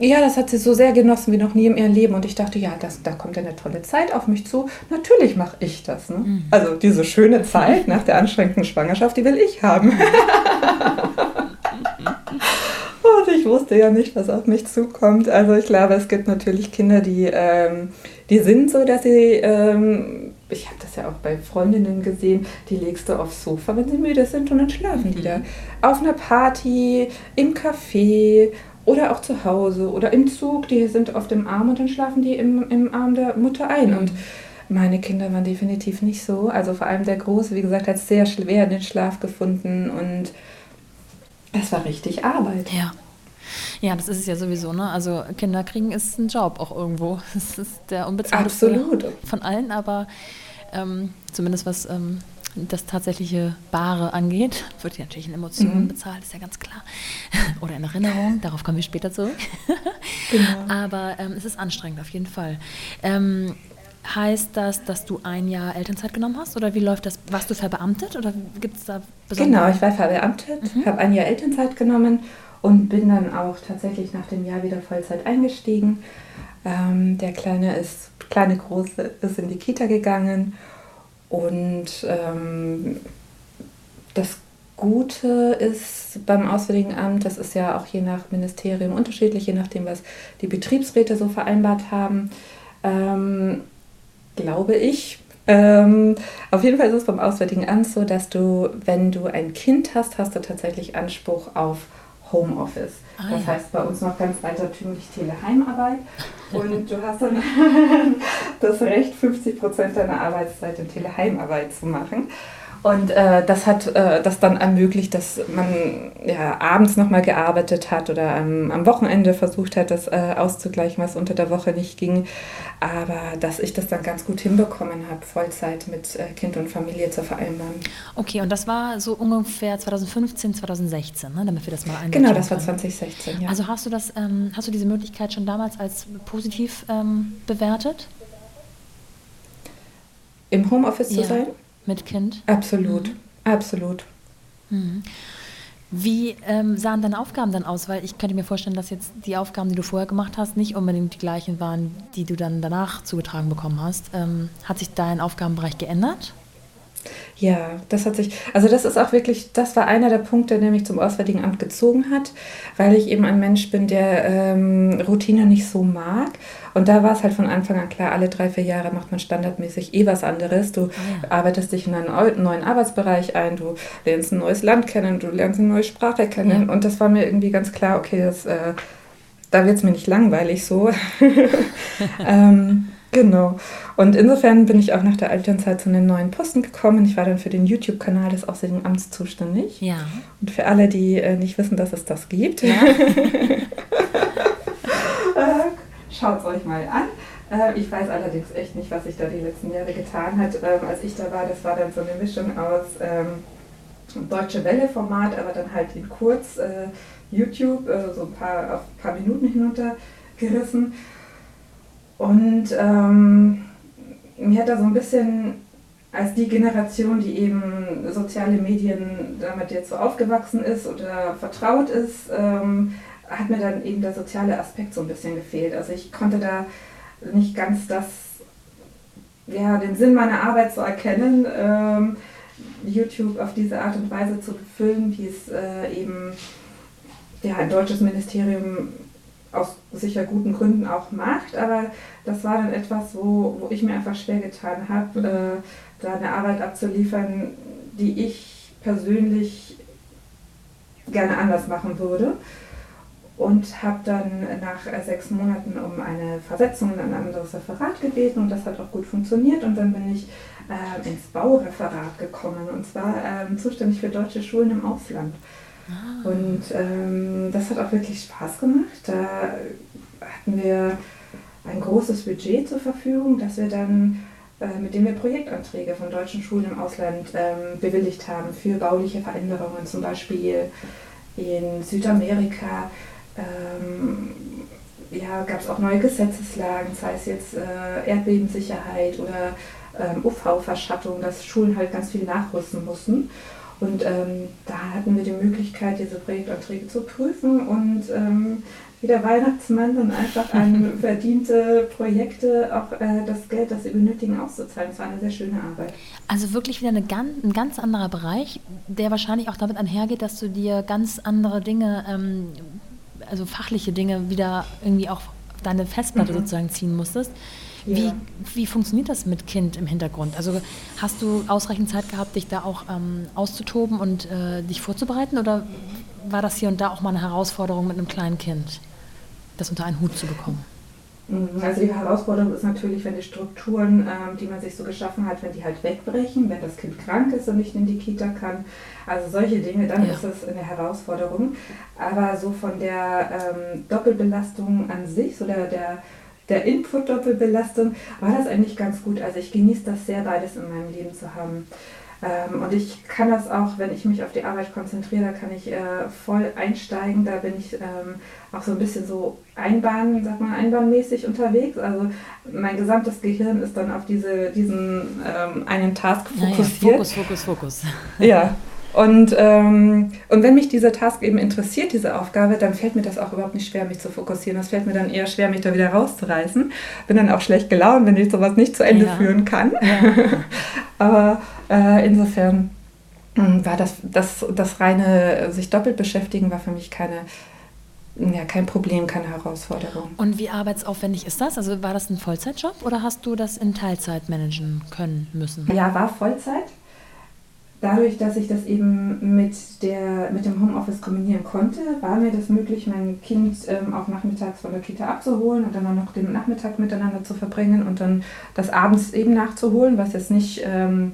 ja, das hat sie so sehr genossen wie noch nie in ihrem Leben. Und ich dachte, ja, das, da kommt eine tolle Zeit auf mich zu. Natürlich mache ich das. Ne? Mhm. Also diese schöne Zeit nach der anstrengenden Schwangerschaft, die will ich haben. und ich wusste ja nicht, was auf mich zukommt. Also ich glaube, es gibt natürlich Kinder, die, ähm, die sind so, dass sie ähm, ich habe das ja auch bei Freundinnen gesehen, die legst du aufs Sofa, wenn sie müde sind und dann schlafen mhm. die da. Auf einer Party, im Café oder auch zu Hause oder im Zug, die sind auf dem Arm und dann schlafen die im, im Arm der Mutter ein. Mhm. Und meine Kinder waren definitiv nicht so. Also vor allem der Große, wie gesagt, hat sehr schwer den Schlaf gefunden und es war richtig Arbeit. Ja. Ja, das ist es ja sowieso, ne? Also Kinder kriegen ist ein Job auch irgendwo. Das ist der unbezahlte von allen, aber ähm, zumindest was ähm, das tatsächliche Bare angeht, wird ja natürlich in Emotionen mhm. bezahlt, ist ja ganz klar. Oder in Erinnerung, darauf kommen wir später zurück. genau. Aber ähm, es ist anstrengend auf jeden Fall. Ähm, heißt das, dass du ein Jahr Elternzeit genommen hast oder wie läuft das? Warst du verbeamtet oder gibt es da besondere? Genau, ich war verbeamtet, mhm. habe ein Jahr Elternzeit genommen und bin dann auch tatsächlich nach dem Jahr wieder Vollzeit eingestiegen. Ähm, der Kleine ist, kleine Große ist in die Kita gegangen und ähm, das Gute ist beim Auswärtigen Amt, das ist ja auch je nach Ministerium unterschiedlich, je nachdem, was die Betriebsräte so vereinbart haben, ähm, glaube ich. Ähm, auf jeden Fall ist es beim Auswärtigen Amt so, dass du, wenn du ein Kind hast, hast du tatsächlich Anspruch auf Homeoffice. Ah, das ja. heißt bei uns noch ganz altertümlich Teleheimarbeit. Und du hast dann das Recht, 50 Prozent deiner Arbeitszeit in Teleheimarbeit zu machen. Und äh, das hat äh, das dann ermöglicht, dass man ja, abends nochmal gearbeitet hat oder ähm, am Wochenende versucht hat, das äh, auszugleichen, was unter der Woche nicht ging. Aber dass ich das dann ganz gut hinbekommen habe, Vollzeit mit äh, Kind und Familie zu vereinbaren. Okay, und das war so ungefähr 2015, 2016, ne? damit wir das mal einsetzen Genau, das war 2016, ja. Also hast du, das, ähm, hast du diese Möglichkeit schon damals als positiv ähm, bewertet? Im Homeoffice ja. zu sein? Mit Kind? Absolut, mhm. absolut. Mhm. Wie ähm, sahen deine Aufgaben dann aus? Weil ich könnte mir vorstellen, dass jetzt die Aufgaben, die du vorher gemacht hast, nicht unbedingt die gleichen waren, die du dann danach zugetragen bekommen hast. Ähm, hat sich dein Aufgabenbereich geändert? Ja, das hat sich, also das ist auch wirklich, das war einer der Punkte, der mich zum Auswärtigen Amt gezogen hat, weil ich eben ein Mensch bin, der ähm, Routine nicht so mag. Und da war es halt von Anfang an klar, alle drei, vier Jahre macht man standardmäßig eh was anderes. Du ah, ja. arbeitest dich in einen neuen Arbeitsbereich ein, du lernst ein neues Land kennen, du lernst eine neue Sprache kennen. Ja. Und das war mir irgendwie ganz klar, okay, das, äh, da wird es mir nicht langweilig so. ähm, Genau. Und insofern bin ich auch nach der Elternzeit zu einem neuen Posten gekommen. Ich war dann für den YouTube-Kanal des Auswärtigen Amts zuständig. Ja. Und für alle, die äh, nicht wissen, dass es das gibt, ja. Äh, schaut es euch mal an. Äh, ich weiß allerdings echt nicht, was sich da die letzten Jahre getan hat. Ähm, als ich da war, das war dann so eine Mischung aus ähm, Deutsche Welle-Format, aber dann halt in kurz äh, YouTube, äh, so ein paar, auf ein paar Minuten hinunter gerissen. Und ähm, mir hat da so ein bisschen als die Generation, die eben soziale Medien damit jetzt so aufgewachsen ist oder vertraut ist, ähm, hat mir dann eben der soziale Aspekt so ein bisschen gefehlt. Also ich konnte da nicht ganz das, ja, den Sinn meiner Arbeit so erkennen, ähm, YouTube auf diese Art und Weise zu befüllen, wie es äh, eben ja, ein deutsches Ministerium aus sicher guten Gründen auch macht, aber das war dann etwas, wo, wo ich mir einfach schwer getan habe, äh, da eine Arbeit abzuliefern, die ich persönlich gerne anders machen würde. Und habe dann nach äh, sechs Monaten um eine Versetzung in ein anderes Referat gebeten und das hat auch gut funktioniert. Und dann bin ich äh, ins Baureferat gekommen und zwar äh, zuständig für deutsche Schulen im Ausland. Ah. Und ähm, das hat auch wirklich Spaß gemacht. Da hatten wir ein großes Budget zur Verfügung, das wir dann äh, mit dem wir Projektanträge von deutschen Schulen im Ausland ähm, bewilligt haben für bauliche Veränderungen, zum Beispiel in Südamerika. Ähm, ja, gab es auch neue Gesetzeslagen, sei es jetzt äh, Erdbebensicherheit oder ähm, UV-Verschattung, dass Schulen halt ganz viel nachrüsten mussten. Und ähm, da hatten wir die Möglichkeit, diese Projektanträge zu prüfen und ähm, wie der Weihnachtsmann dann einfach an verdiente Projekte auch äh, das Geld, das sie benötigen, auszuzahlen. Das war eine sehr schöne Arbeit. Also wirklich wieder eine ganz, ein ganz anderer Bereich, der wahrscheinlich auch damit einhergeht, dass du dir ganz andere Dinge, ähm, also fachliche Dinge wieder irgendwie auch auf deine Festplatte mhm. sozusagen ziehen musstest. Wie, ja. wie funktioniert das mit Kind im Hintergrund? Also hast du ausreichend Zeit gehabt, dich da auch ähm, auszutoben und äh, dich vorzubereiten oder war das hier und da auch mal eine Herausforderung mit einem kleinen Kind, das unter einen Hut zu bekommen? Mhm, also die Herausforderung ist natürlich, wenn die Strukturen, ähm, die man sich so geschaffen hat, wenn die halt wegbrechen, wenn das Kind krank ist und nicht in die Kita kann. Also solche Dinge, dann ja. ist das eine Herausforderung. Aber so von der ähm, Doppelbelastung an sich, so der, der der Input-Doppelbelastung, war das eigentlich ganz gut. Also ich genieße das sehr, beides in meinem Leben zu haben. Ähm, und ich kann das auch, wenn ich mich auf die Arbeit konzentriere, da kann ich äh, voll einsteigen. Da bin ich ähm, auch so ein bisschen so Einbahn, sag mal, einbahnmäßig unterwegs. Also mein gesamtes Gehirn ist dann auf diese, diesen ähm, einen Task fokussiert. Naja, Fokus, Fokus, Fokus. Ja, Und, ähm, und wenn mich dieser Task eben interessiert, diese Aufgabe, dann fällt mir das auch überhaupt nicht schwer, mich zu fokussieren. Das fällt mir dann eher schwer, mich da wieder rauszureißen. Bin dann auch schlecht gelaunt, wenn ich sowas nicht zu Ende ja. führen kann. Ja. Aber äh, insofern hm, war das, das, das reine sich doppelt beschäftigen war für mich keine, ja, kein Problem, keine Herausforderung. Und wie arbeitsaufwendig ist das? Also war das ein Vollzeitjob oder hast du das in Teilzeit managen können müssen? Ja, war Vollzeit dadurch, dass ich das eben mit, der, mit dem Homeoffice kombinieren konnte, war mir das möglich, mein Kind ähm, auch nachmittags von der Kita abzuholen und dann auch noch den Nachmittag miteinander zu verbringen und dann das abends eben nachzuholen, was jetzt nicht ähm,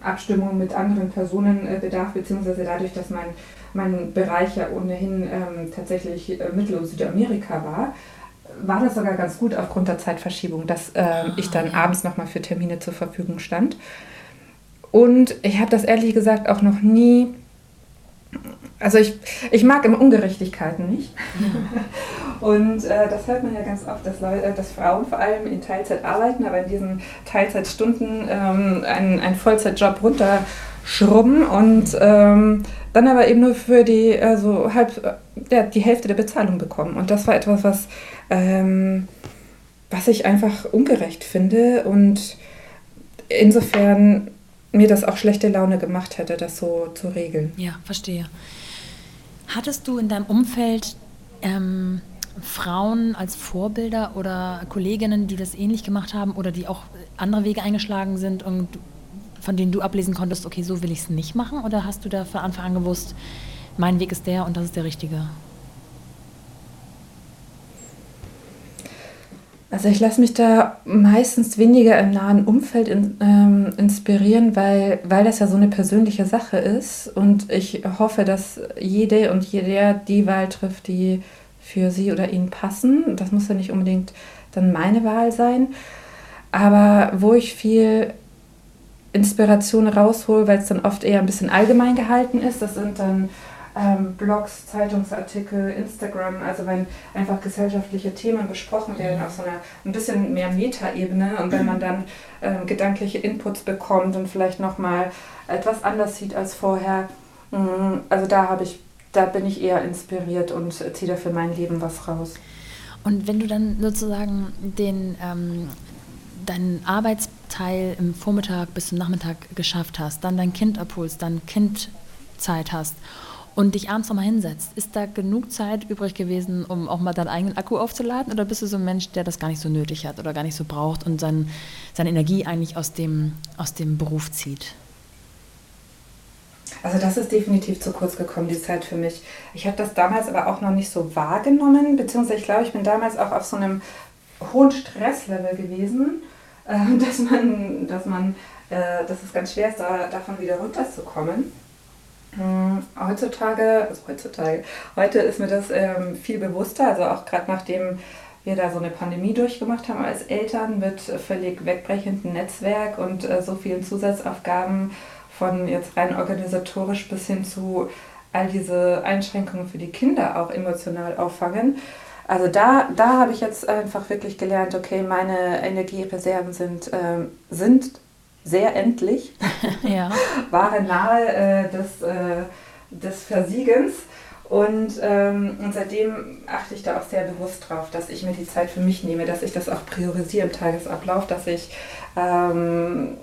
Abstimmung mit anderen Personen äh, bedarf, beziehungsweise dadurch, dass mein, mein Bereich ja ohnehin ähm, tatsächlich äh, Mittel- und Südamerika war, war das sogar ganz gut aufgrund der Zeitverschiebung, dass äh, ich dann abends nochmal für Termine zur Verfügung stand. Und ich habe das ehrlich gesagt auch noch nie. Also ich, ich mag immer Ungerechtigkeiten nicht. Ja. Und äh, das hört man ja ganz oft, dass, Leute, dass Frauen vor allem in Teilzeit arbeiten, aber in diesen Teilzeitstunden ähm, einen, einen Vollzeitjob runterschrubben und ähm, dann aber eben nur für die, also halb, ja, die Hälfte der Bezahlung bekommen. Und das war etwas, was, ähm, was ich einfach ungerecht finde. Und insofern mir das auch schlechte Laune gemacht hätte, das so zu regeln. Ja, verstehe. Hattest du in deinem Umfeld ähm, Frauen als Vorbilder oder Kolleginnen, die das ähnlich gemacht haben oder die auch andere Wege eingeschlagen sind und von denen du ablesen konntest, okay, so will ich es nicht machen? Oder hast du da von Anfang an gewusst, mein Weg ist der und das ist der richtige? Also ich lasse mich da meistens weniger im nahen Umfeld in, ähm, inspirieren, weil, weil das ja so eine persönliche Sache ist. Und ich hoffe, dass jede und jeder die Wahl trifft, die für sie oder ihn passen. Das muss ja nicht unbedingt dann meine Wahl sein. Aber wo ich viel Inspiration raushole, weil es dann oft eher ein bisschen allgemein gehalten ist, das sind dann ähm, Blogs, Zeitungsartikel, Instagram, also wenn einfach gesellschaftliche Themen besprochen werden auf so einer ein bisschen mehr Metaebene und wenn man dann ähm, gedankliche Inputs bekommt und vielleicht nochmal etwas anders sieht als vorher, mh, also da habe ich, da bin ich eher inspiriert und ziehe da für mein Leben was raus. Und wenn du dann sozusagen den ähm, deinen Arbeitsteil im Vormittag bis zum Nachmittag geschafft hast, dann dein Kind abholst, dann Kindzeit hast und dich abends nochmal hinsetzt, ist da genug Zeit übrig gewesen, um auch mal deinen eigenen Akku aufzuladen? Oder bist du so ein Mensch, der das gar nicht so nötig hat oder gar nicht so braucht und sein, seine Energie eigentlich aus dem, aus dem Beruf zieht? Also das ist definitiv zu kurz gekommen, die Zeit für mich. Ich habe das damals aber auch noch nicht so wahrgenommen, beziehungsweise ich glaube, ich bin damals auch auf so einem hohen Stresslevel gewesen, äh, dass man, dass man, äh, dass es ganz schwer ist, da, davon wieder runterzukommen. Hm, heutzutage, also heutzutage, heute ist mir das ähm, viel bewusster, also auch gerade nachdem wir da so eine Pandemie durchgemacht haben als Eltern mit völlig wegbrechendem Netzwerk und äh, so vielen Zusatzaufgaben von jetzt rein organisatorisch bis hin zu all diese Einschränkungen für die Kinder auch emotional auffangen. Also da, da habe ich jetzt einfach wirklich gelernt, okay, meine Energiereserven sind, ähm, sind sehr endlich, ja. waren nahe äh, des, äh, des Versiegens. Und, ähm, und seitdem achte ich da auch sehr bewusst drauf, dass ich mir die Zeit für mich nehme, dass ich das auch priorisiere im Tagesablauf, dass ich ähm,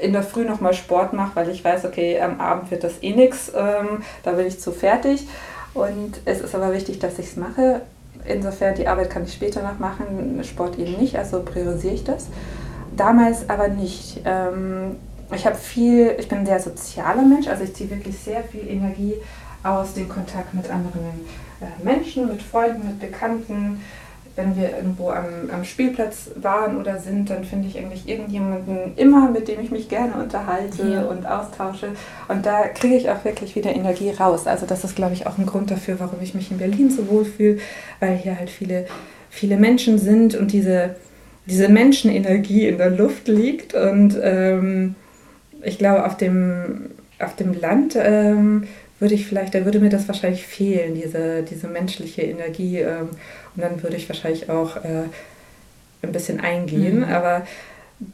in der Früh nochmal Sport mache, weil ich weiß, okay, am Abend wird das eh nichts, ähm, da bin ich zu fertig. Und es ist aber wichtig, dass ich es mache. Insofern, die Arbeit kann ich später noch machen, Sport eben nicht, also priorisiere ich das damals aber nicht. Ähm, ich habe viel, ich bin ein sehr sozialer Mensch, also ich ziehe wirklich sehr viel Energie aus dem Kontakt mit anderen äh, Menschen, mit Freunden, mit Bekannten. Wenn wir irgendwo am, am Spielplatz waren oder sind, dann finde ich eigentlich irgendjemanden immer, mit dem ich mich gerne unterhalte ja. und austausche. Und da kriege ich auch wirklich wieder Energie raus. Also das ist, glaube ich, auch ein Grund dafür, warum ich mich in Berlin so wohl fühle, weil hier halt viele, viele Menschen sind und diese diese Menschenenergie in der Luft liegt. Und ähm, ich glaube, auf dem, auf dem Land ähm, würde ich vielleicht, da würde mir das wahrscheinlich fehlen, diese, diese menschliche Energie. Ähm, und dann würde ich wahrscheinlich auch äh, ein bisschen eingehen. Mhm. Aber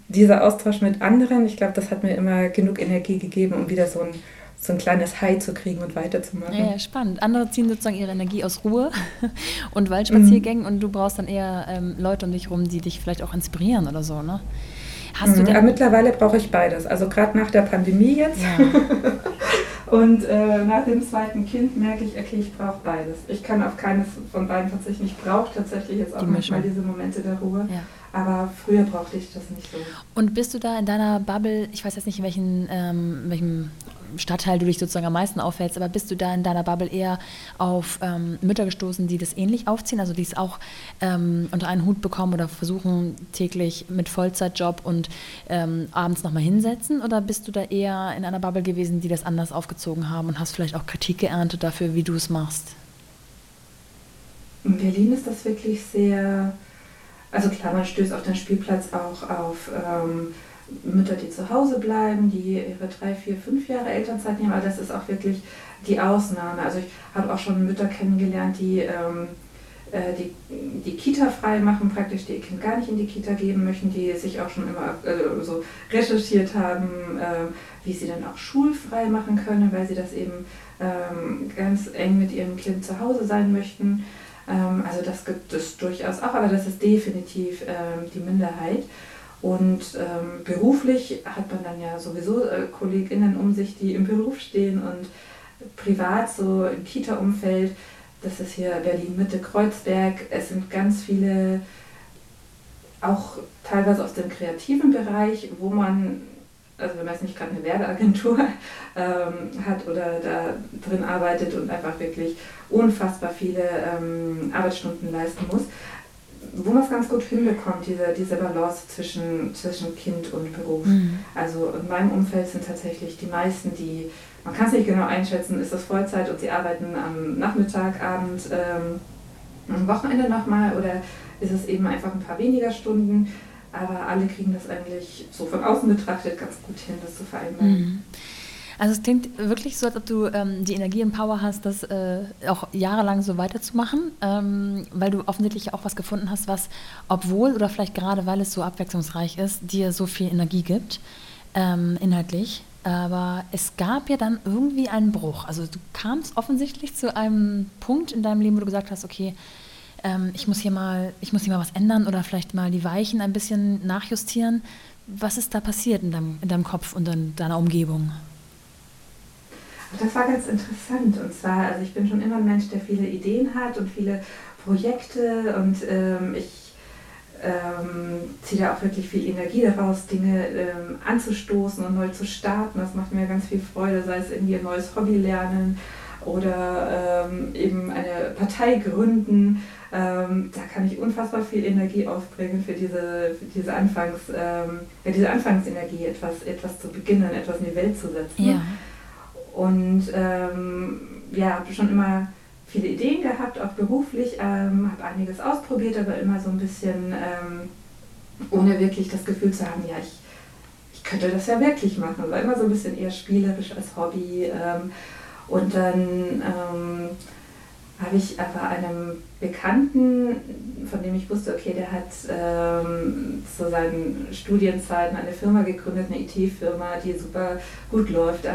dieser Austausch mit anderen, ich glaube, das hat mir immer genug Energie gegeben, um wieder so ein so ein kleines High zu kriegen und weiterzumachen. Ja, ja, spannend. Andere ziehen sozusagen ihre Energie aus Ruhe und Waldspaziergängen mhm. und du brauchst dann eher ähm, Leute um dich rum, die dich vielleicht auch inspirieren oder so, ne? Hast mhm. du denn mittlerweile brauche ich beides. Also gerade nach der Pandemie jetzt ja. und äh, nach dem zweiten Kind merke ich, okay, ich brauche beides. Ich kann auf keines von beiden verzichten. Ich brauche tatsächlich jetzt auch die manchmal diese Momente der Ruhe. Ja. Aber früher brauchte ich das nicht so. Und bist du da in deiner Bubble, ich weiß jetzt nicht, in welchen, ähm, welchem Stadtteil du dich sozusagen am meisten auffällst, aber bist du da in deiner Bubble eher auf ähm, Mütter gestoßen, die das ähnlich aufziehen, also die es auch ähm, unter einen Hut bekommen oder versuchen täglich mit Vollzeitjob und ähm, abends nochmal hinsetzen? Oder bist du da eher in einer Bubble gewesen, die das anders aufgezogen haben und hast vielleicht auch Kritik geerntet dafür, wie du es machst? In Berlin ist das wirklich sehr, also klar, man stößt auf den Spielplatz auch auf ähm, Mütter, die zu Hause bleiben, die ihre drei, vier, fünf Jahre Elternzeit nehmen, aber das ist auch wirklich die Ausnahme. Also ich habe auch schon Mütter kennengelernt, die ähm, äh, die, die Kita frei machen, praktisch die ihr Kind gar nicht in die Kita geben möchten, die sich auch schon immer äh, so recherchiert haben, äh, wie sie dann auch schulfrei machen können, weil sie das eben ähm, ganz eng mit ihrem Kind zu Hause sein möchten. Ähm, also das gibt es durchaus auch, aber das ist definitiv ähm, die Minderheit. Und ähm, beruflich hat man dann ja sowieso äh, KollegInnen um sich, die im Beruf stehen und privat so im Kita-Umfeld. Das ist hier Berlin-Mitte, Kreuzberg. Es sind ganz viele, auch teilweise aus dem kreativen Bereich, wo man, also wenn man jetzt nicht gerade eine Werbeagentur ähm, hat oder da drin arbeitet und einfach wirklich unfassbar viele ähm, Arbeitsstunden leisten muss, wo man es ganz gut hinbekommt, diese, diese Balance zwischen, zwischen Kind und Beruf. Mhm. Also in meinem Umfeld sind tatsächlich die meisten, die, man kann es nicht genau einschätzen, ist das Vollzeit und sie arbeiten am Nachmittag, Abend, ähm, am Wochenende nochmal oder ist es eben einfach ein paar weniger Stunden. Aber alle kriegen das eigentlich so von außen betrachtet ganz gut hin, das zu vereinbaren. Mhm. Also es klingt wirklich so, als ob du ähm, die Energie und Power hast, das äh, auch jahrelang so weiterzumachen, ähm, weil du offensichtlich auch was gefunden hast, was, obwohl oder vielleicht gerade weil es so abwechslungsreich ist, dir so viel Energie gibt, ähm, inhaltlich. Aber es gab ja dann irgendwie einen Bruch. Also du kamst offensichtlich zu einem Punkt in deinem Leben, wo du gesagt hast, okay, ähm, ich muss hier mal, ich muss hier mal was ändern oder vielleicht mal die Weichen ein bisschen nachjustieren. Was ist da passiert in deinem, in deinem Kopf und in deiner Umgebung? Das war ganz interessant. Und zwar, also ich bin schon immer ein Mensch, der viele Ideen hat und viele Projekte und ähm, ich ähm, ziehe da auch wirklich viel Energie daraus, Dinge ähm, anzustoßen und neu zu starten. Das macht mir ganz viel Freude, sei es irgendwie ein neues Hobby lernen oder ähm, eben eine Partei gründen. Ähm, da kann ich unfassbar viel Energie aufbringen für diese, für diese, Anfangs, ähm, ja, diese Anfangsenergie, etwas, etwas zu beginnen, etwas in die Welt zu setzen. Ja. Und ähm, ja, habe schon immer viele Ideen gehabt, auch beruflich, ähm, habe einiges ausprobiert, aber immer so ein bisschen ähm, ohne wirklich das Gefühl zu haben, ja, ich, ich könnte das ja wirklich machen. War immer so ein bisschen eher spielerisch als Hobby. Ähm, und dann ähm, habe ich aber einem Bekannten, von dem ich wusste, okay, der hat ähm, zu seinen Studienzeiten eine Firma gegründet, eine IT-Firma, die super gut läuft. Äh,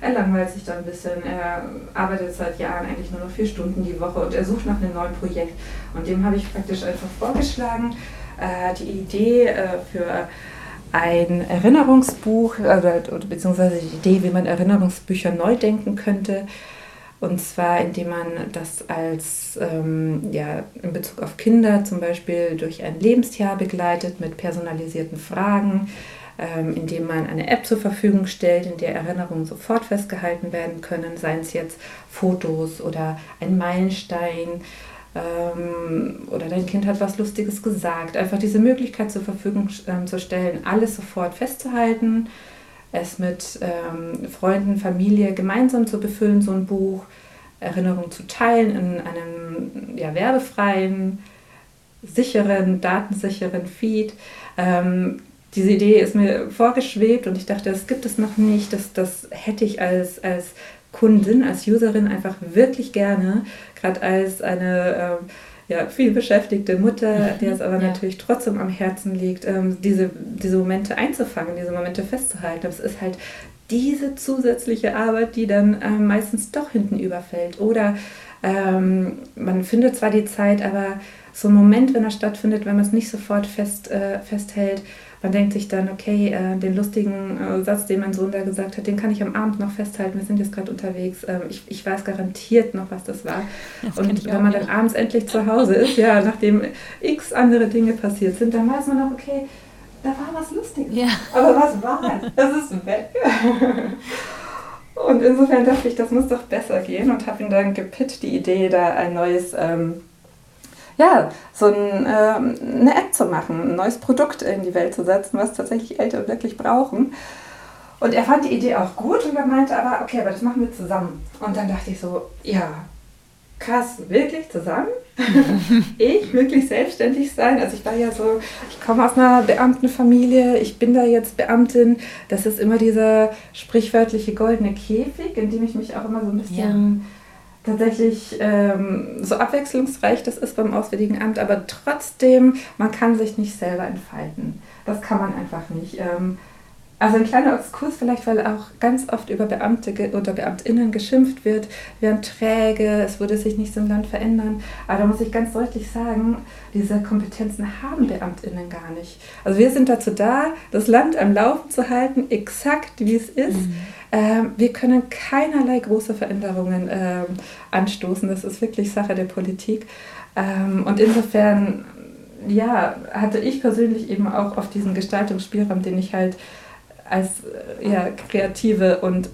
er langweilt sich da ein bisschen, er arbeitet seit Jahren eigentlich nur noch vier Stunden die Woche und er sucht nach einem neuen Projekt. Und dem habe ich praktisch einfach vorgeschlagen, äh, die Idee äh, für ein Erinnerungsbuch, oder, oder beziehungsweise die Idee, wie man Erinnerungsbücher neu denken könnte, und zwar, indem man das als ähm, ja, in Bezug auf Kinder zum Beispiel durch ein Lebensjahr begleitet mit personalisierten Fragen, ähm, indem man eine App zur Verfügung stellt, in der Erinnerungen sofort festgehalten werden können, seien es jetzt Fotos oder ein Meilenstein ähm, oder dein Kind hat was Lustiges gesagt. Einfach diese Möglichkeit zur Verfügung ähm, zu stellen, alles sofort festzuhalten es mit ähm, Freunden, Familie gemeinsam zu befüllen, so ein Buch, Erinnerungen zu teilen in einem ja, werbefreien, sicheren, datensicheren Feed. Ähm, diese Idee ist mir vorgeschwebt und ich dachte, das gibt es noch nicht. Das, das hätte ich als, als Kundin, als Userin einfach wirklich gerne, gerade als eine äh, ja, viel beschäftigte Mutter, mhm. der es aber ja. natürlich trotzdem am Herzen liegt, ähm, diese, diese Momente einzufangen, diese Momente festzuhalten. Das ist halt diese zusätzliche Arbeit, die dann ähm, meistens doch hinten überfällt. Oder ähm, man findet zwar die Zeit, aber so ein Moment, wenn er stattfindet, wenn man es nicht sofort fest, äh, festhält, man denkt sich dann, okay, äh, den lustigen äh, Satz, den mein Sohn da gesagt hat, den kann ich am Abend noch festhalten. Wir sind jetzt gerade unterwegs. Ähm, ich, ich weiß garantiert noch, was das war. Das und wenn man dann abends endlich zu Hause ist, ja, nachdem x andere Dinge passiert sind, dann weiß man noch, okay, da war was Lustiges. Ja. Aber was war? Das ist weg. und insofern dachte ich, das muss doch besser gehen und habe ihn dann gepitcht, die Idee, da ein neues ähm, ja, so ein, ähm, eine App zu machen, ein neues Produkt in die Welt zu setzen, was tatsächlich Eltern wirklich brauchen. Und er fand die Idee auch gut und er meinte aber, okay, aber das machen wir zusammen. Und dann dachte ich so, ja, krass, wirklich zusammen? ich wirklich selbstständig sein? Also ich war ja so, ich komme aus einer Beamtenfamilie, ich bin da jetzt Beamtin. Das ist immer dieser sprichwörtliche goldene Käfig, in dem ich mich auch immer so ein bisschen... Ja tatsächlich ähm, so abwechslungsreich das ist beim Auswärtigen Amt, aber trotzdem, man kann sich nicht selber entfalten. Das kann man einfach nicht. Ähm, also ein kleiner Exkurs vielleicht, weil auch ganz oft über Beamte oder Beamtinnen geschimpft wird, wir werden träge, es würde sich nichts im Land verändern. Aber da muss ich ganz deutlich sagen, diese Kompetenzen haben Beamtinnen gar nicht. Also wir sind dazu da, das Land am Laufen zu halten, exakt wie es ist. Mhm. Ähm, wir können keinerlei große Veränderungen ähm, anstoßen. Das ist wirklich Sache der Politik. Ähm, und insofern, ja, hatte ich persönlich eben auch auf diesen Gestaltungsspielraum, den ich halt als äh, ja, kreative und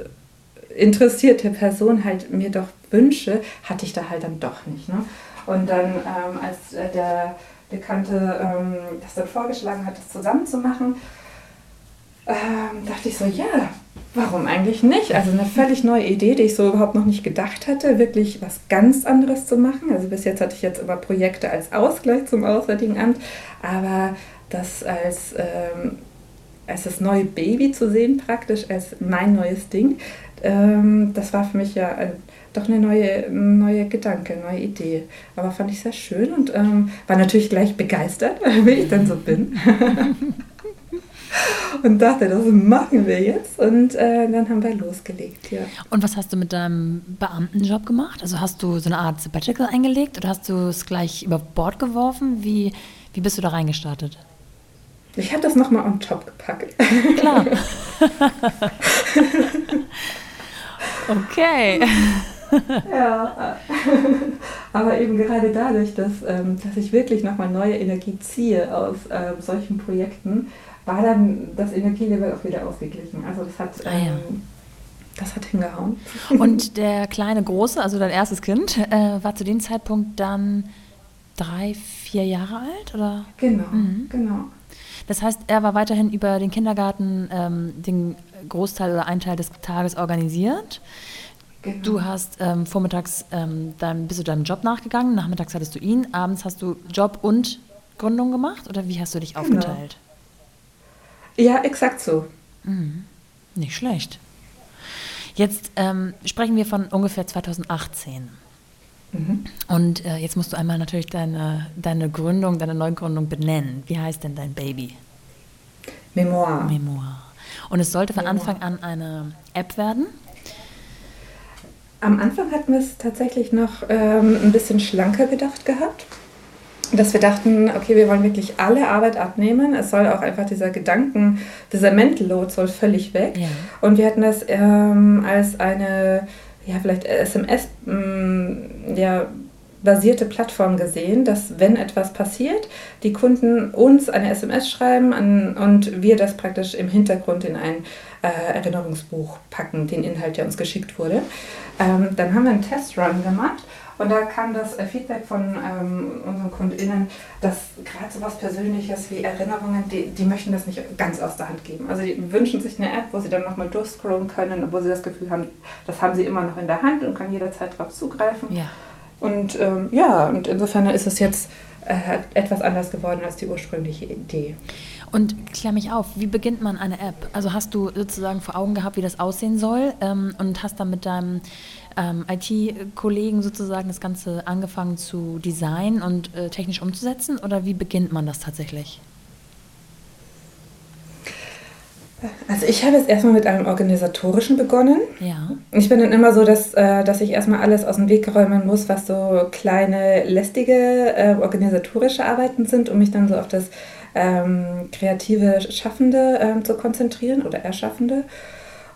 interessierte Person halt mir doch wünsche, hatte ich da halt dann doch nicht. Ne? Und dann, ähm, als äh, der Bekannte ähm, das dann vorgeschlagen hat, das zusammen zu machen, ähm, dachte ich so, ja, warum eigentlich nicht? Also eine völlig neue Idee, die ich so überhaupt noch nicht gedacht hatte, wirklich was ganz anderes zu machen. Also bis jetzt hatte ich jetzt immer Projekte als Ausgleich zum Auswärtigen Amt, aber das als ähm, als das neue Baby zu sehen, praktisch als mein neues Ding, ähm, das war für mich ja ein, doch eine neue, neue Gedanke, neue Idee. Aber fand ich sehr schön und ähm, war natürlich gleich begeistert, wie ich dann so bin. und dachte, das machen wir jetzt. Und äh, dann haben wir losgelegt, ja. Und was hast du mit deinem Beamtenjob gemacht? Also hast du so eine Art Sabbatical eingelegt oder hast du es gleich über Bord geworfen? Wie, wie bist du da reingestartet? Ich habe das nochmal on top gepackt. Klar. okay. ja, aber eben gerade dadurch, dass, ähm, dass ich wirklich nochmal neue Energie ziehe aus ähm, solchen Projekten, war dann das Energielevel auch wieder ausgeglichen. Also das hat, ah, ja. ähm, das hat hingehauen. Und der kleine Große, also dein erstes Kind, äh, war zu dem Zeitpunkt dann drei, vier Jahre alt? Oder? Genau, mhm. genau. Das heißt, er war weiterhin über den Kindergarten ähm, den Großteil oder einen Teil des Tages organisiert. Genau. Du hast ähm, vormittags, ähm, dann bist du deinem Job nachgegangen, nachmittags hattest du ihn, abends hast du Job und Gründung gemacht oder wie hast du dich genau. aufgeteilt? Ja, exakt so. Mhm. Nicht schlecht. Jetzt ähm, sprechen wir von ungefähr 2018. Mhm. Und äh, jetzt musst du einmal natürlich deine, deine Gründung, deine Neugründung benennen. Wie heißt denn dein Baby? Memoir. Memoir. Und es sollte von Memoir. Anfang an eine App werden? Am Anfang hatten wir es tatsächlich noch ähm, ein bisschen schlanker gedacht gehabt. Dass wir dachten, okay, wir wollen wirklich alle Arbeit abnehmen. Es soll auch einfach dieser Gedanken, dieser Mental Load soll völlig weg. Ja. Und wir hatten das ähm, als eine ja, vielleicht SMS mm, ja, basierte Plattform gesehen, dass wenn etwas passiert, die Kunden uns eine SMS schreiben an, und wir das praktisch im Hintergrund in ein äh, Erinnerungsbuch packen, den Inhalt, der uns geschickt wurde. Ähm, dann haben wir einen Testrun gemacht und da kam das äh, Feedback von ähm, unseren KundInnen, dass gerade so was Persönliches wie Erinnerungen, die, die möchten das nicht ganz aus der Hand geben. Also die wünschen sich eine App, wo sie dann nochmal durchscrollen können, wo sie das Gefühl haben, das haben sie immer noch in der Hand und können jederzeit darauf zugreifen. Ja. Und ähm, ja, und insofern ist es jetzt äh, etwas anders geworden als die ursprüngliche Idee. Und klär mich auf, wie beginnt man eine App? Also hast du sozusagen vor Augen gehabt, wie das aussehen soll ähm, und hast dann mit deinem ähm, IT-Kollegen sozusagen das Ganze angefangen zu designen und äh, technisch umzusetzen oder wie beginnt man das tatsächlich? Also ich habe jetzt erstmal mit einem organisatorischen begonnen. Ja. Ich bin dann immer so, dass, äh, dass ich erstmal alles aus dem Weg räumen muss, was so kleine, lästige, äh, organisatorische Arbeiten sind, um mich dann so auf das ähm, kreative Schaffende ähm, zu konzentrieren oder Erschaffende.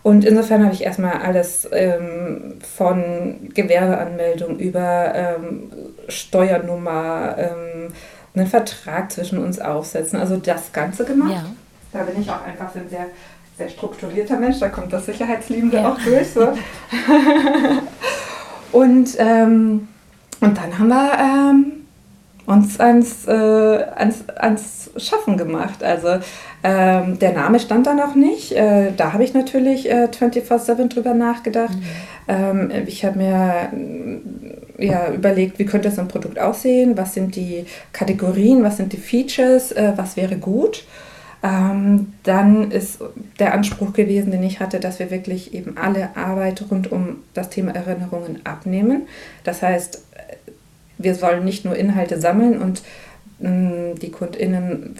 Und insofern habe ich erstmal alles ähm, von Gewerbeanmeldung über ähm, Steuernummer, ähm, einen Vertrag zwischen uns aufsetzen, also das Ganze gemacht. Ja. Da bin ich auch einfach ein sehr, sehr strukturierter Mensch, da kommt das Sicherheitsliebende ja. auch durch. So. und, ähm, und dann haben wir ähm, uns ans, äh, ans, ans Schaffen gemacht. Also ähm, der Name stand da noch nicht. Äh, da habe ich natürlich äh, 24-7 drüber nachgedacht. Mhm. Ähm, ich habe mir äh, ja, überlegt, wie könnte so ein Produkt aussehen, was sind die Kategorien, was sind die Features, äh, was wäre gut. Ähm, dann ist der Anspruch gewesen, den ich hatte, dass wir wirklich eben alle Arbeit rund um das Thema Erinnerungen abnehmen. Das heißt, wir sollen nicht nur Inhalte sammeln und mh, mm, die KundInnen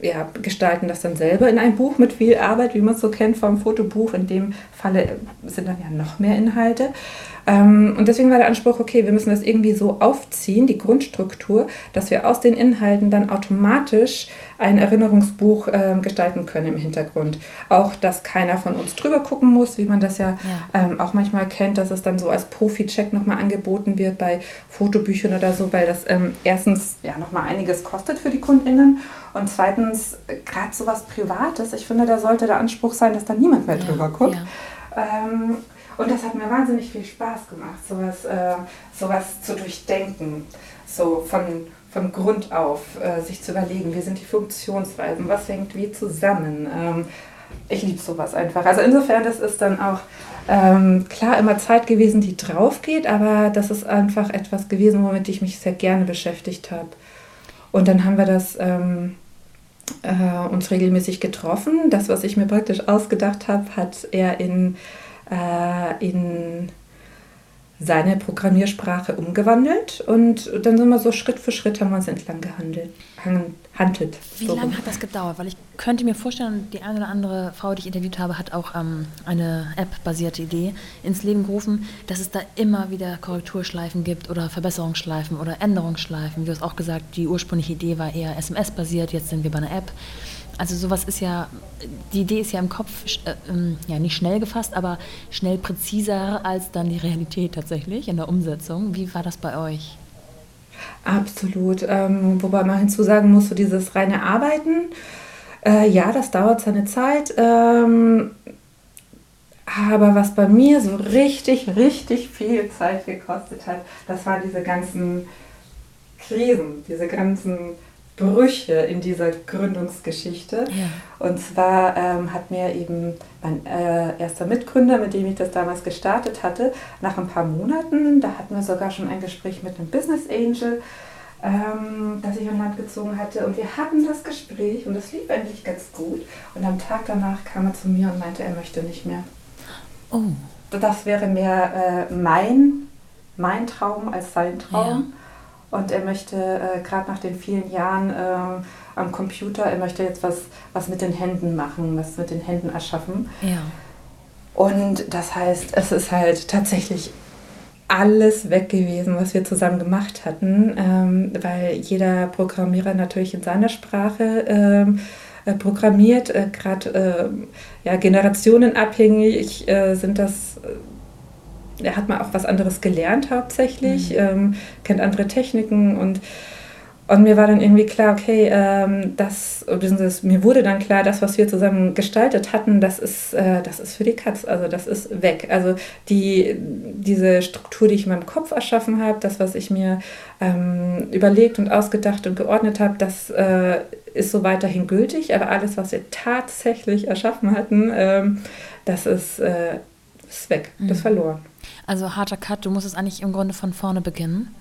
ja, gestalten das dann selber in ein Buch mit viel Arbeit, wie man es so kennt vom Fotobuch. In dem Falle sind dann ja noch mehr Inhalte. Ähm, und deswegen war der Anspruch, okay, wir müssen das irgendwie so aufziehen, die Grundstruktur, dass wir aus den Inhalten dann automatisch ein Erinnerungsbuch ähm, gestalten können im Hintergrund. Auch, dass keiner von uns drüber gucken muss, wie man das ja, ja. Ähm, auch manchmal kennt, dass es dann so als Profi-Check nochmal angeboten wird bei Fotobüchern oder so, weil das erstens ja nochmal einiges kostet für die KundInnen und zweitens gerade so was Privates. Ich finde, da sollte der Anspruch sein, dass da niemand mehr drüber guckt. Ja. Ähm, und das hat mir wahnsinnig viel Spaß gemacht, sowas, äh, sowas zu durchdenken, so von, von Grund auf äh, sich zu überlegen, wie sind die Funktionsweisen, was hängt wie zusammen. Ähm, ich liebe sowas einfach. Also insofern, das ist dann auch ähm, klar immer Zeit gewesen, die drauf geht, aber das ist einfach etwas gewesen, womit ich mich sehr gerne beschäftigt habe. Und dann haben wir das ähm, äh, uns regelmäßig getroffen. Das, was ich mir praktisch ausgedacht habe, hat er in, äh, in seine Programmiersprache umgewandelt und dann sind wir so Schritt für Schritt haben wir uns entlang gehandelt. Handelt, Wie so lange hat das gedauert? Weil ich könnte mir vorstellen, die eine oder andere Frau, die ich interviewt habe, hat auch ähm, eine App-basierte Idee ins Leben gerufen, dass es da immer wieder Korrekturschleifen gibt oder Verbesserungsschleifen oder Änderungsschleifen. Du hast auch gesagt, die ursprüngliche Idee war eher SMS-basiert, jetzt sind wir bei einer App. Also sowas ist ja, die Idee ist ja im Kopf äh, ähm, ja nicht schnell gefasst, aber schnell präziser als dann die Realität tatsächlich in der Umsetzung. Wie war das bei euch? Absolut. Ähm, wobei man hinzusagen muss, so dieses reine Arbeiten, äh, ja, das dauert seine Zeit. Ähm, aber was bei mir so richtig, richtig viel Zeit gekostet hat, das waren diese ganzen Krisen, diese ganzen Brüche in dieser Gründungsgeschichte. Ja. Und zwar ähm, hat mir eben mein äh, erster Mitgründer, mit dem ich das damals gestartet hatte, nach ein paar Monaten, da hatten wir sogar schon ein Gespräch mit einem Business Angel, ähm, das ich an Land gezogen hatte. Und wir hatten das Gespräch und das lief eigentlich ganz gut. Und am Tag danach kam er zu mir und meinte, er möchte nicht mehr. Oh. Das wäre mehr äh, mein, mein Traum als sein Traum. Ja. Und er möchte äh, gerade nach den vielen Jahren äh, am Computer, er möchte jetzt was, was mit den Händen machen, was mit den Händen erschaffen. Ja. Und das heißt, es ist halt tatsächlich alles weg gewesen, was wir zusammen gemacht hatten, ähm, weil jeder Programmierer natürlich in seiner Sprache ähm, äh, programmiert. Äh, Gerade äh, ja, generationenabhängig äh, sind das äh, er hat mal auch was anderes gelernt hauptsächlich, mhm. ähm, kennt andere Techniken und, und mir war dann irgendwie klar, okay, ähm, das, das, mir wurde dann klar, das, was wir zusammen gestaltet hatten, das ist, äh, das ist für die Katz, also das ist weg. Also die, diese Struktur, die ich in meinem Kopf erschaffen habe, das, was ich mir ähm, überlegt und ausgedacht und geordnet habe, das äh, ist so weiterhin gültig, aber alles, was wir tatsächlich erschaffen hatten, ähm, das ist, äh, ist weg, mhm. das verloren. Also harter Cut, du musstest eigentlich im Grunde von vorne beginnen.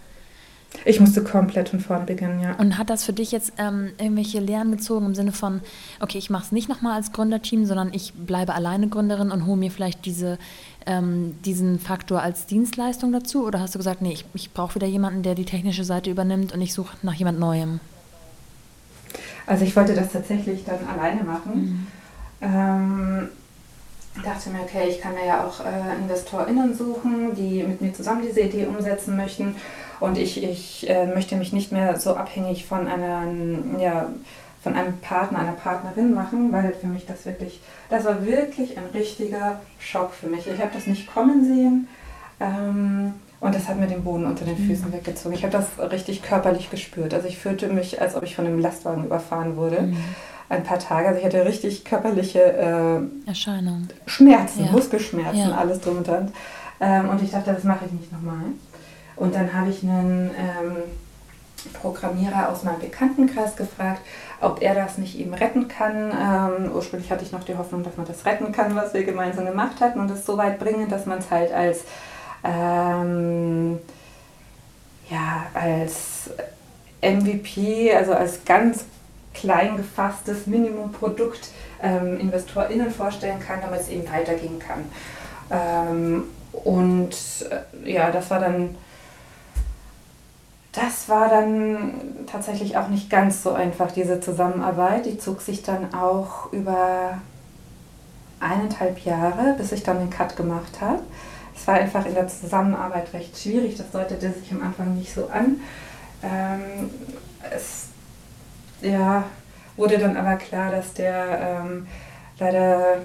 Ich musste komplett von vorne beginnen, ja. Und hat das für dich jetzt ähm, irgendwelche Lehren gezogen im Sinne von, okay, ich mache es nicht nochmal als Gründerteam, sondern ich bleibe alleine Gründerin und hole mir vielleicht diese, ähm, diesen Faktor als Dienstleistung dazu? Oder hast du gesagt, nee, ich, ich brauche wieder jemanden, der die technische Seite übernimmt und ich suche nach jemand Neuem? Also ich wollte das tatsächlich dann alleine machen. Mhm. Ähm, dachte mir, okay, ich kann mir ja auch äh, InvestorInnen suchen, die mit mir zusammen diese Idee umsetzen möchten. Und ich, ich äh, möchte mich nicht mehr so abhängig von einer, ja, von einem Partner, einer Partnerin machen, weil für mich das wirklich, das war wirklich ein richtiger Schock für mich. Ich habe das nicht kommen sehen ähm, und das hat mir den Boden unter den Füßen mhm. weggezogen. Ich habe das richtig körperlich gespürt. Also ich fühlte mich, als ob ich von einem Lastwagen überfahren wurde. Mhm ein paar Tage. Also ich hatte richtig körperliche äh, Erscheinungen. Schmerzen, ja. Muskelschmerzen, ja. alles drum und dran. Ähm, und ich dachte, das mache ich nicht nochmal. Und dann habe ich einen ähm, Programmierer aus meinem Bekanntenkreis gefragt, ob er das nicht eben retten kann. Ähm, ursprünglich hatte ich noch die Hoffnung, dass man das retten kann, was wir gemeinsam gemacht hatten und es so weit bringen, dass man es halt als ähm, ja, als MVP, also als ganz klein gefasstes Minimumprodukt ähm, InvestorInnen vorstellen kann, damit es eben weitergehen kann. Ähm, und äh, ja, das war dann das war dann tatsächlich auch nicht ganz so einfach, diese Zusammenarbeit. Die zog sich dann auch über eineinhalb Jahre, bis ich dann den Cut gemacht habe. Es war einfach in der Zusammenarbeit recht schwierig, das deutete sich am Anfang nicht so an. Ähm, es ja, wurde dann aber klar, dass der ähm, leider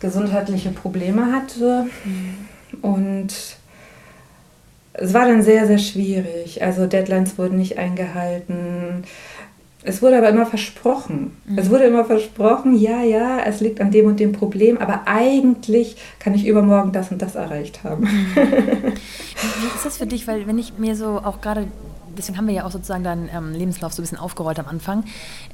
gesundheitliche Probleme hatte. Mhm. Und es war dann sehr, sehr schwierig. Also Deadlines wurden nicht eingehalten. Es wurde aber immer versprochen. Mhm. Es wurde immer versprochen, ja, ja, es liegt an dem und dem Problem, aber eigentlich kann ich übermorgen das und das erreicht haben. Wie ist das für dich? Weil wenn ich mir so auch gerade deswegen haben wir ja auch sozusagen deinen ähm, Lebenslauf so ein bisschen aufgerollt am Anfang.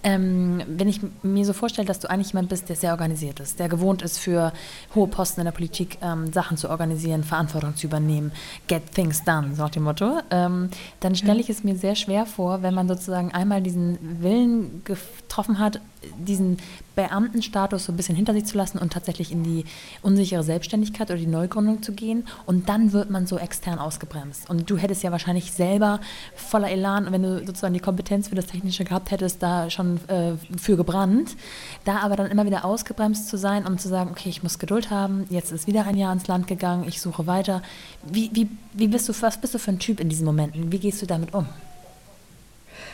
Ähm, wenn ich mir so vorstelle, dass du eigentlich jemand bist, der sehr organisiert ist, der gewohnt ist, für hohe Posten in der Politik ähm, Sachen zu organisieren, Verantwortung zu übernehmen, get things done, so nach dem Motto, ähm, dann stelle ich es mir sehr schwer vor, wenn man sozusagen einmal diesen Willen getroffen hat, diesen Beamtenstatus so ein bisschen hinter sich zu lassen und tatsächlich in die unsichere Selbstständigkeit oder die Neugründung zu gehen. Und dann wird man so extern ausgebremst. Und du hättest ja wahrscheinlich selber voller Elan, wenn du sozusagen die Kompetenz für das Technische gehabt hättest, da schon äh, für gebrannt. Da aber dann immer wieder ausgebremst zu sein und zu sagen, okay, ich muss Geduld haben, jetzt ist wieder ein Jahr ins Land gegangen, ich suche weiter. Wie, wie, wie bist du, was bist du für ein Typ in diesen Momenten? Wie gehst du damit um?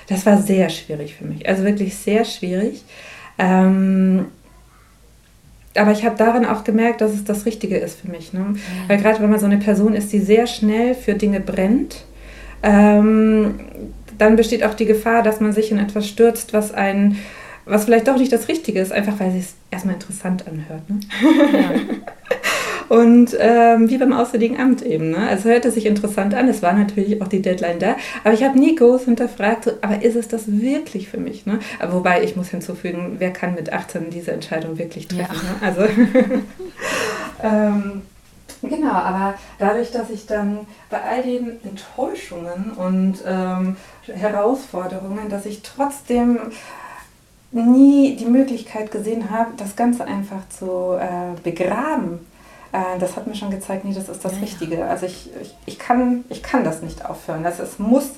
Das war sehr schwierig für mich, also wirklich sehr schwierig. Ähm, aber ich habe darin auch gemerkt, dass es das Richtige ist für mich. Ne? Mhm. Weil gerade wenn man so eine Person ist, die sehr schnell für Dinge brennt, ähm, dann besteht auch die Gefahr, dass man sich in etwas stürzt, was einen, was vielleicht doch nicht das Richtige ist, einfach weil es erstmal interessant anhört. Ne? Ja. Und ähm, wie beim Auswärtigen Amt eben. Ne? Also hörte sich interessant an. Es war natürlich auch die Deadline da. Aber ich habe nie groß hinterfragt, so, aber ist es das wirklich für mich? Ne? Aber wobei ich muss hinzufügen, wer kann mit 18 diese Entscheidung wirklich treffen? Ja. Ne? Also ähm, Genau, aber dadurch, dass ich dann bei all den Enttäuschungen und ähm, Herausforderungen, dass ich trotzdem nie die Möglichkeit gesehen habe, das Ganze einfach zu äh, begraben äh, das hat mir schon gezeigt, nee, das ist das ja, Richtige. Also ich, ich, ich, kann, ich kann das nicht aufhören. Das, es, muss,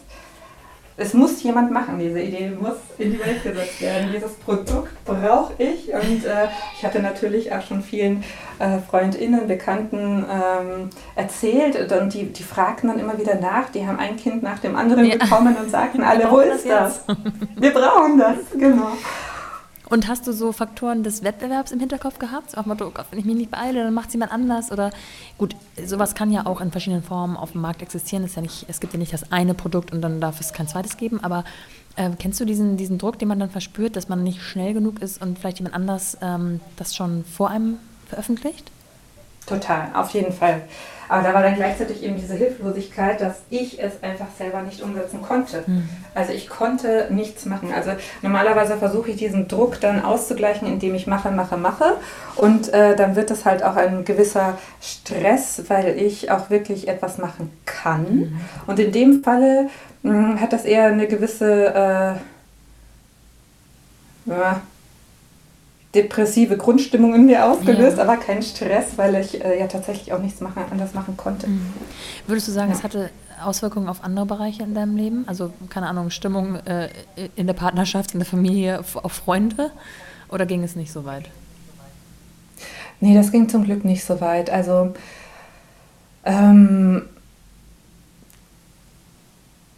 es muss jemand machen, diese Idee muss in die Welt gesetzt werden. Dieses Produkt brauche ich. Und äh, ich hatte natürlich auch schon vielen äh, FreundInnen, Bekannten ähm, erzählt und die, die fragten dann immer wieder nach. Die haben ein Kind nach dem anderen ja. bekommen und sagten alle, wo ist das? Wir brauchen das, genau. Und hast du so Faktoren des Wettbewerbs im Hinterkopf gehabt? So auf Motto, oh Gott, wenn ich mich nicht beeile, dann macht es jemand anders. Oder gut, sowas kann ja auch in verschiedenen Formen auf dem Markt existieren. Es, ja nicht, es gibt ja nicht das eine Produkt und dann darf es kein zweites geben. Aber äh, kennst du diesen, diesen Druck, den man dann verspürt, dass man nicht schnell genug ist und vielleicht jemand anders ähm, das schon vor einem veröffentlicht? Total, auf jeden Fall. Aber da war dann gleichzeitig eben diese Hilflosigkeit, dass ich es einfach selber nicht umsetzen konnte. Mhm. Also ich konnte nichts machen. Also normalerweise versuche ich diesen Druck dann auszugleichen, indem ich mache, mache, mache. Und äh, dann wird es halt auch ein gewisser Stress, weil ich auch wirklich etwas machen kann. Mhm. Und in dem Falle mh, hm, hat das eher eine gewisse... Äh, ja, depressive Grundstimmung in mir ausgelöst, ja. aber kein Stress, weil ich äh, ja tatsächlich auch nichts machen, anders machen konnte. Mhm. Würdest du sagen, ja. es hatte Auswirkungen auf andere Bereiche in deinem Leben? Also, keine Ahnung, Stimmung äh, in der Partnerschaft, in der Familie, auf Freunde? Oder ging es nicht so weit? Nee, das ging zum Glück nicht so weit. Also, ähm,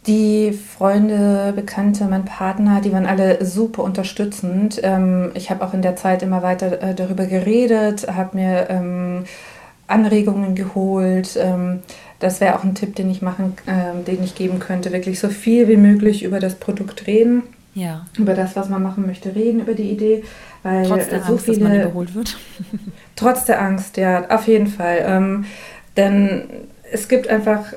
die Freunde, Bekannte, mein Partner, die waren alle super unterstützend. Ähm, ich habe auch in der Zeit immer weiter äh, darüber geredet, habe mir ähm, Anregungen geholt. Ähm, das wäre auch ein Tipp, den ich machen, den ich geben könnte. Wirklich so viel wie möglich über das Produkt reden. Ja. Über das, was man machen möchte, reden, über die Idee. Weil trotz der so Angst, viele, dass man überholt wird. trotz der Angst, ja, auf jeden Fall. Denn es gibt einfach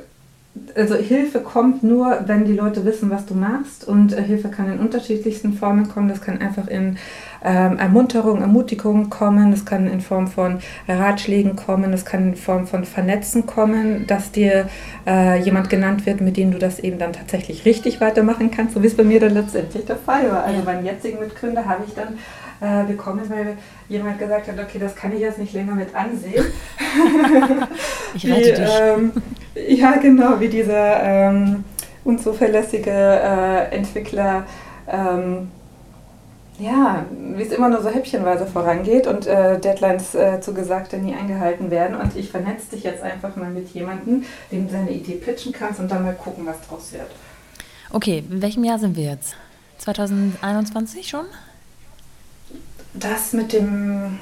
also Hilfe kommt nur, wenn die Leute wissen, was du machst. Und äh, Hilfe kann in unterschiedlichsten Formen kommen. Das kann einfach in ähm, Ermunterung, Ermutigung kommen. Das kann in Form von Ratschlägen kommen. Das kann in Form von Vernetzen kommen, dass dir äh, jemand genannt wird, mit dem du das eben dann tatsächlich richtig weitermachen kannst. So wie es bei mir dann letztendlich der Fall war. Also ja. beim jetzigen Mitgründer habe ich dann äh, bekommen, weil jemand gesagt hat, okay, das kann ich jetzt nicht länger mit ansehen. ich rette wie, dich. Ähm, ja, genau, wie dieser ähm, unzuverlässige äh, Entwickler, ähm, ja, wie es immer nur so häppchenweise vorangeht und äh, Deadlines äh, zugesagte nie eingehalten werden. Und ich vernetze dich jetzt einfach mal mit jemandem, dem du deine Idee pitchen kannst und dann mal gucken, was draus wird. Okay, in welchem Jahr sind wir jetzt? 2021 schon? Das mit dem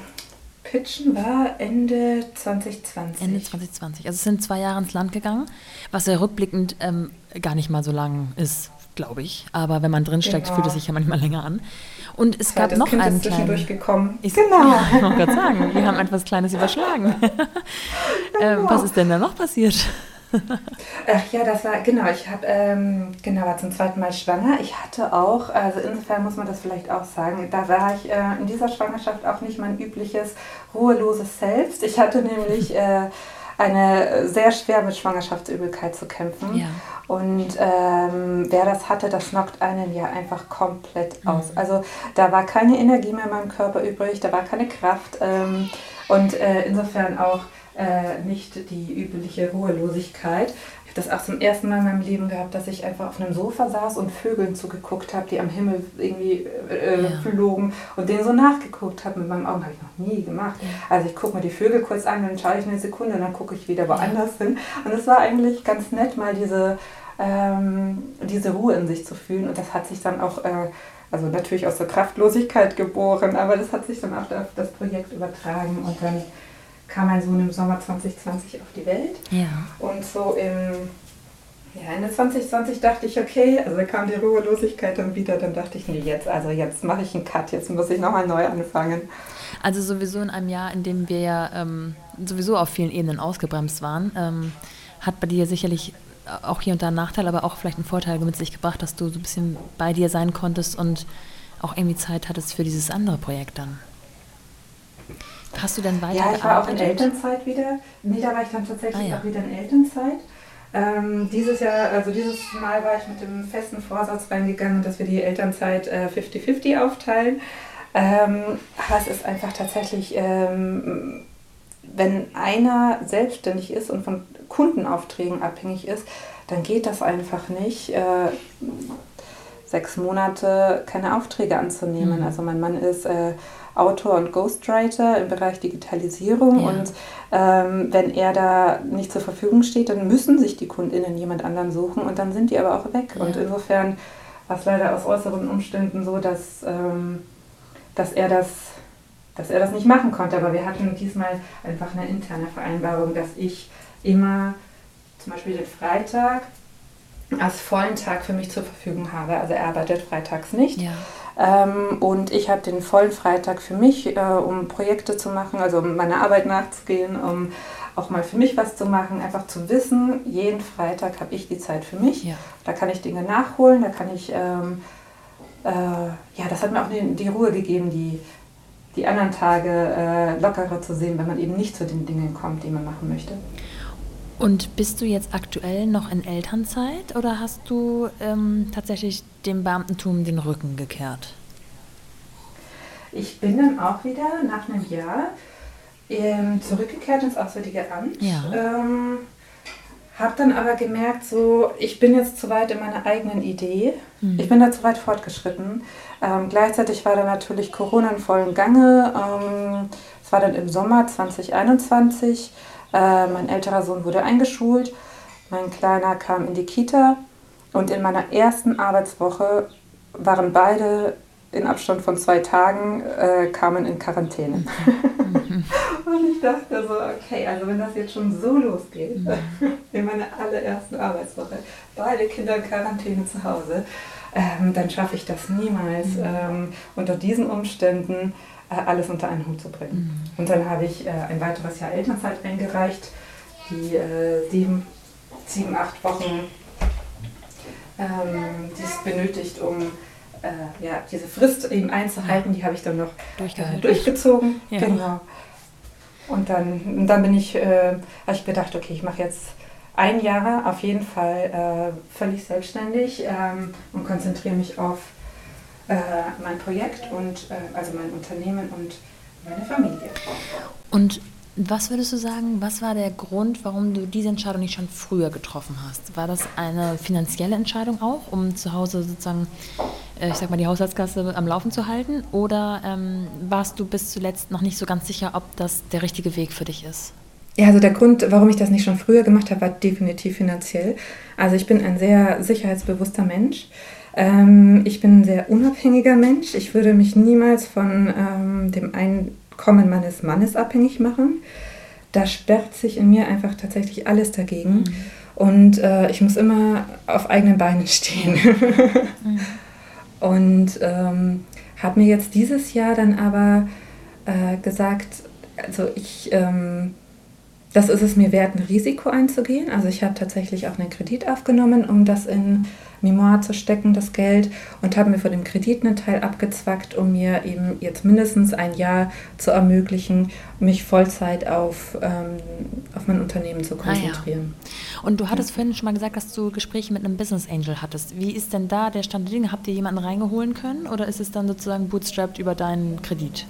Pitchen war Ende 2020. Ende 2020. Also es sind zwei Jahre ins Land gegangen, was ja rückblickend ähm, gar nicht mal so lang ist, glaube ich. Aber wenn man drinsteckt, genau. fühlt es sich ja manchmal länger an. Und es gab noch kind einen kleinen. durchgekommen. Ich, genau. Ich wollte gerade sagen, wir haben etwas Kleines überschlagen. Genau. äh, was ist denn da noch passiert? Ach ja, das war, genau, ich habe, ähm, genau, war zum zweiten Mal schwanger. Ich hatte auch, also insofern muss man das vielleicht auch sagen, da war ich äh, in dieser Schwangerschaft auch nicht mein übliches ruheloses Selbst. Ich hatte nämlich äh, eine sehr schwer mit Schwangerschaftsübelkeit zu kämpfen. Ja. Und ähm, wer das hatte, das knockt einen ja einfach komplett aus. Mhm. Also da war keine Energie mehr in meinem Körper übrig, da war keine Kraft. Ähm, und äh, insofern auch äh, nicht die übliche Ruhelosigkeit. Ich habe das auch zum ersten Mal in meinem Leben gehabt, dass ich einfach auf einem Sofa saß und Vögeln zugeguckt habe, die am Himmel irgendwie äh, ja. flogen und denen so nachgeguckt habe mit meinen Augen. Habe ich noch nie gemacht. Ja. Also ich gucke mir die Vögel kurz an, dann schaue ich eine Sekunde und dann gucke ich wieder woanders hin. Und es war eigentlich ganz nett, mal diese, ähm, diese Ruhe in sich zu fühlen. Und das hat sich dann auch... Äh, also natürlich aus der Kraftlosigkeit geboren, aber das hat sich dann auch auf das Projekt übertragen und dann kam mein Sohn im Sommer 2020 auf die Welt. Ja. Und so im ja, Ende 2020 dachte ich, okay, also kam die Ruhelosigkeit dann wieder, dann dachte ich, nee, jetzt, also jetzt mache ich einen Cut, jetzt muss ich nochmal neu anfangen. Also sowieso in einem Jahr, in dem wir ja ähm, sowieso auf vielen Ebenen ausgebremst waren, ähm, hat bei dir sicherlich auch hier und da einen Nachteil, aber auch vielleicht einen Vorteil mit sich gebracht, dass du so ein bisschen bei dir sein konntest und auch irgendwie Zeit hattest für dieses andere Projekt dann. Hast du denn weiter Ja, ich war auch in Elternzeit wieder. Nee, da war ich dann tatsächlich ah, ja. auch wieder in Elternzeit. Ähm, dieses Jahr, also dieses Mal war ich mit dem festen Vorsatz reingegangen, dass wir die Elternzeit 50-50 äh, aufteilen. Ähm, aber es ist einfach tatsächlich, ähm, wenn einer selbstständig ist und von Kundenaufträgen abhängig ist, dann geht das einfach nicht. Äh, sechs Monate keine Aufträge anzunehmen. Mhm. Also mein Mann ist äh, Autor und Ghostwriter im Bereich Digitalisierung ja. und ähm, wenn er da nicht zur Verfügung steht, dann müssen sich die KundInnen jemand anderen suchen und dann sind die aber auch weg. Ja. Und insofern war es leider aus äußeren Umständen so, dass, ähm, dass er das dass er das nicht machen konnte, aber wir hatten diesmal einfach eine interne Vereinbarung, dass ich immer zum Beispiel den Freitag als vollen Tag für mich zur Verfügung habe. Also er arbeitet freitags nicht. Ja. Ähm, und ich habe den vollen Freitag für mich, äh, um Projekte zu machen, also um meiner Arbeit nachzugehen, um auch mal für mich was zu machen, einfach zu wissen, jeden Freitag habe ich die Zeit für mich. Ja. Da kann ich Dinge nachholen, da kann ich, ähm, äh, ja, das hat mir auch die, die, Ruhe gegeben, die, die anderen Tage äh, lockerer zu sehen, wenn man eben nicht zu den Dingen kommt, die man machen möchte. Und bist du jetzt aktuell noch in Elternzeit oder hast du ähm, tatsächlich dem Beamtentum den Rücken gekehrt? Ich bin dann auch wieder nach einem Jahr ähm, zurückgekehrt ins Auswärtige Amt. Ja. Ähm, habe dann aber gemerkt, so ich bin jetzt zu weit in meiner eigenen Idee. Mhm. Ich bin da zu weit fortgeschritten. Ähm, gleichzeitig war dann natürlich Corona in vollem Gange. Ähm, es war dann im Sommer 2021. Äh, mein älterer Sohn wurde eingeschult, mein kleiner kam in die Kita und in meiner ersten Arbeitswoche waren beide in Abstand von zwei Tagen äh, kamen in Quarantäne. Mhm. und ich dachte so, okay, also wenn das jetzt schon so losgeht, mhm. in meiner allerersten Arbeitswoche, beide Kinder in Quarantäne zu Hause, ähm, dann schaffe ich das niemals. Mhm. Ähm, unter diesen Umständen alles unter einen Hut zu bringen. Mhm. Und dann habe ich äh, ein weiteres Jahr Elternzeit eingereicht, die äh, sieben, sieben, acht Wochen, ähm, die es benötigt, um äh, ja, diese Frist eben einzuhalten, die habe ich dann noch äh, durchgezogen. Ja. Genau. Und dann, dann bin ich, äh, habe ich gedacht, okay, ich mache jetzt ein Jahr auf jeden Fall äh, völlig selbstständig ähm, und konzentriere mich auf äh, mein Projekt und äh, also mein Unternehmen und meine Familie. Und was würdest du sagen, was war der Grund, warum du diese Entscheidung nicht schon früher getroffen hast? War das eine finanzielle Entscheidung auch, um zu Hause sozusagen, äh, ich sag mal, die Haushaltskasse am Laufen zu halten? Oder ähm, warst du bis zuletzt noch nicht so ganz sicher, ob das der richtige Weg für dich ist? Ja, also der Grund, warum ich das nicht schon früher gemacht habe, war definitiv finanziell. Also ich bin ein sehr sicherheitsbewusster Mensch. Ähm, ich bin ein sehr unabhängiger Mensch. Ich würde mich niemals von ähm, dem Einkommen meines Mannes abhängig machen. Da sperrt sich in mir einfach tatsächlich alles dagegen. Mhm. Und äh, ich muss immer auf eigenen Beinen stehen. mhm. Und ähm, habe mir jetzt dieses Jahr dann aber äh, gesagt, also ich ähm, das ist es mir wert, ein Risiko einzugehen. Also ich habe tatsächlich auch einen Kredit aufgenommen, um das in Memoir zu stecken, das Geld, und habe mir von dem Kredit einen Teil abgezwackt, um mir eben jetzt mindestens ein Jahr zu ermöglichen, mich Vollzeit auf, ähm, auf mein Unternehmen zu konzentrieren. Ah, ja. Und du hattest ja. vorhin schon mal gesagt, dass du Gespräche mit einem Business Angel hattest. Wie ist denn da der Stand der Dinge? Habt ihr jemanden reingeholen können oder ist es dann sozusagen bootstrapped über deinen Kredit?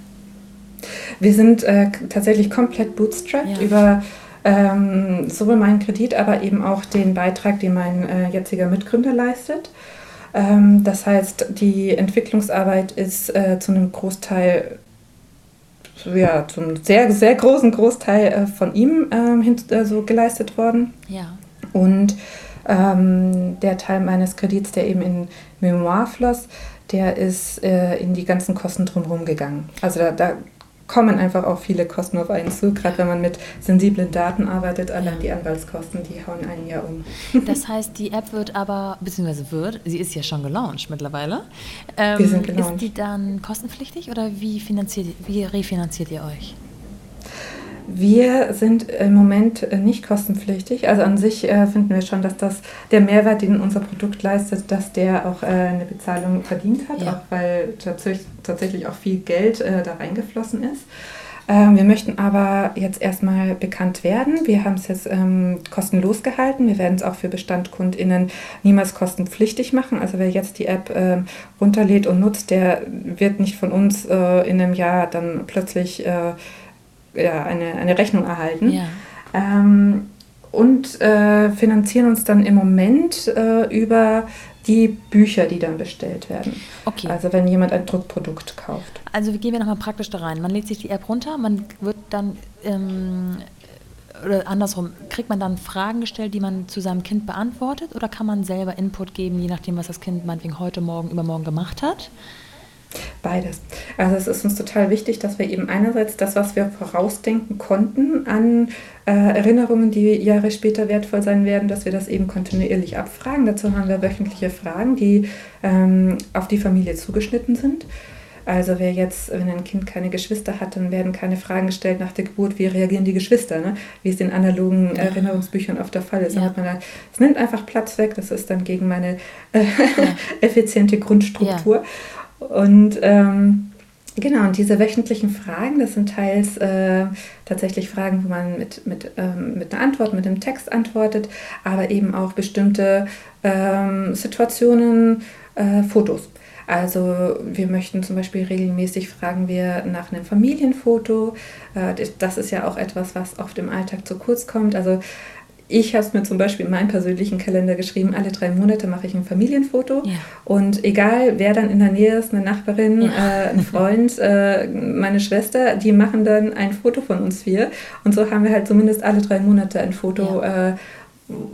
Wir sind äh, tatsächlich komplett bootstrapped ja. über ähm, sowohl meinen Kredit, aber eben auch den Beitrag, den mein äh, jetziger Mitgründer leistet. Ähm, das heißt, die Entwicklungsarbeit ist äh, zu einem Großteil, ja, zum sehr, sehr großen Großteil äh, von ihm ähm, hin, so geleistet worden. Ja. Und ähm, der Teil meines Kredits, der eben in Memoir floss, der ist äh, in die ganzen Kosten drumherum gegangen. Also da, da kommen einfach auch viele Kosten auf einen zu, gerade wenn man mit sensiblen Daten arbeitet. Allein die Anwaltskosten, die hauen einen ja um. Das heißt, die App wird aber, beziehungsweise wird, sie ist ja schon gelauncht mittlerweile. Ähm, Wir sind gelauncht. Ist die dann kostenpflichtig oder wie, finanziert, wie refinanziert ihr euch? Wir sind im Moment äh, nicht kostenpflichtig. Also an sich äh, finden wir schon, dass das der Mehrwert, den unser Produkt leistet, dass der auch äh, eine Bezahlung verdient hat, ja. auch weil tatsächlich, tatsächlich auch viel Geld äh, da reingeflossen ist. Ähm, wir möchten aber jetzt erstmal bekannt werden. Wir haben es jetzt ähm, kostenlos gehalten. Wir werden es auch für BestandkundInnen niemals kostenpflichtig machen. Also wer jetzt die App ähm, runterlädt und nutzt, der wird nicht von uns in einem Jahr dann plötzlich äh, ja, eine, eine Rechnung erhalten. Ja. Ähm, und äh, finanzieren uns dann im Moment äh, über die Bücher, die dann bestellt werden. Okay. Also wenn jemand ein Druckprodukt kauft. Also gehen wir nochmal praktisch da rein. Man lädt sich die App runter, man wird dann, ähm, oder andersrum, kriegt man dann Fragen gestellt, die man zu seinem Kind beantwortet oder kann man selber Input geben, je nachdem, was das Kind meinetwegen heute, morgen, übermorgen gemacht hat? Beides. Also es ist uns total wichtig, dass wir eben einerseits das, was wir vorausdenken konnten an äh, Erinnerungen, die Jahre später wertvoll sein werden, dass wir das eben kontinuierlich abfragen. Dazu haben wir wöchentliche Fragen, die ähm, auf die Familie zugeschnitten sind. Also wer jetzt, wenn ein Kind keine Geschwister hat, dann werden keine Fragen gestellt nach der Geburt, wie reagieren die Geschwister, ne? wie es in analogen ja. Erinnerungsbüchern oft der Fall ist. Ja. Es nimmt einfach Platz weg, das ist dann gegen meine äh, ja. effiziente Grundstruktur. Und ähm, genau, und diese wöchentlichen Fragen, das sind teils äh, tatsächlich Fragen, wo man mit, mit, ähm, mit einer Antwort, mit einem Text antwortet, aber eben auch bestimmte ähm, Situationen, äh, Fotos. Also wir möchten zum Beispiel regelmäßig fragen wir nach einem Familienfoto. Äh, das ist ja auch etwas, was oft im Alltag zu kurz kommt. Also ich habe es mir zum Beispiel in meinem persönlichen Kalender geschrieben, alle drei Monate mache ich ein Familienfoto. Ja. Und egal, wer dann in der Nähe ist, eine Nachbarin, ja. äh, ein Freund, äh, meine Schwester, die machen dann ein Foto von uns vier. Und so haben wir halt zumindest alle drei Monate ein Foto ja. äh,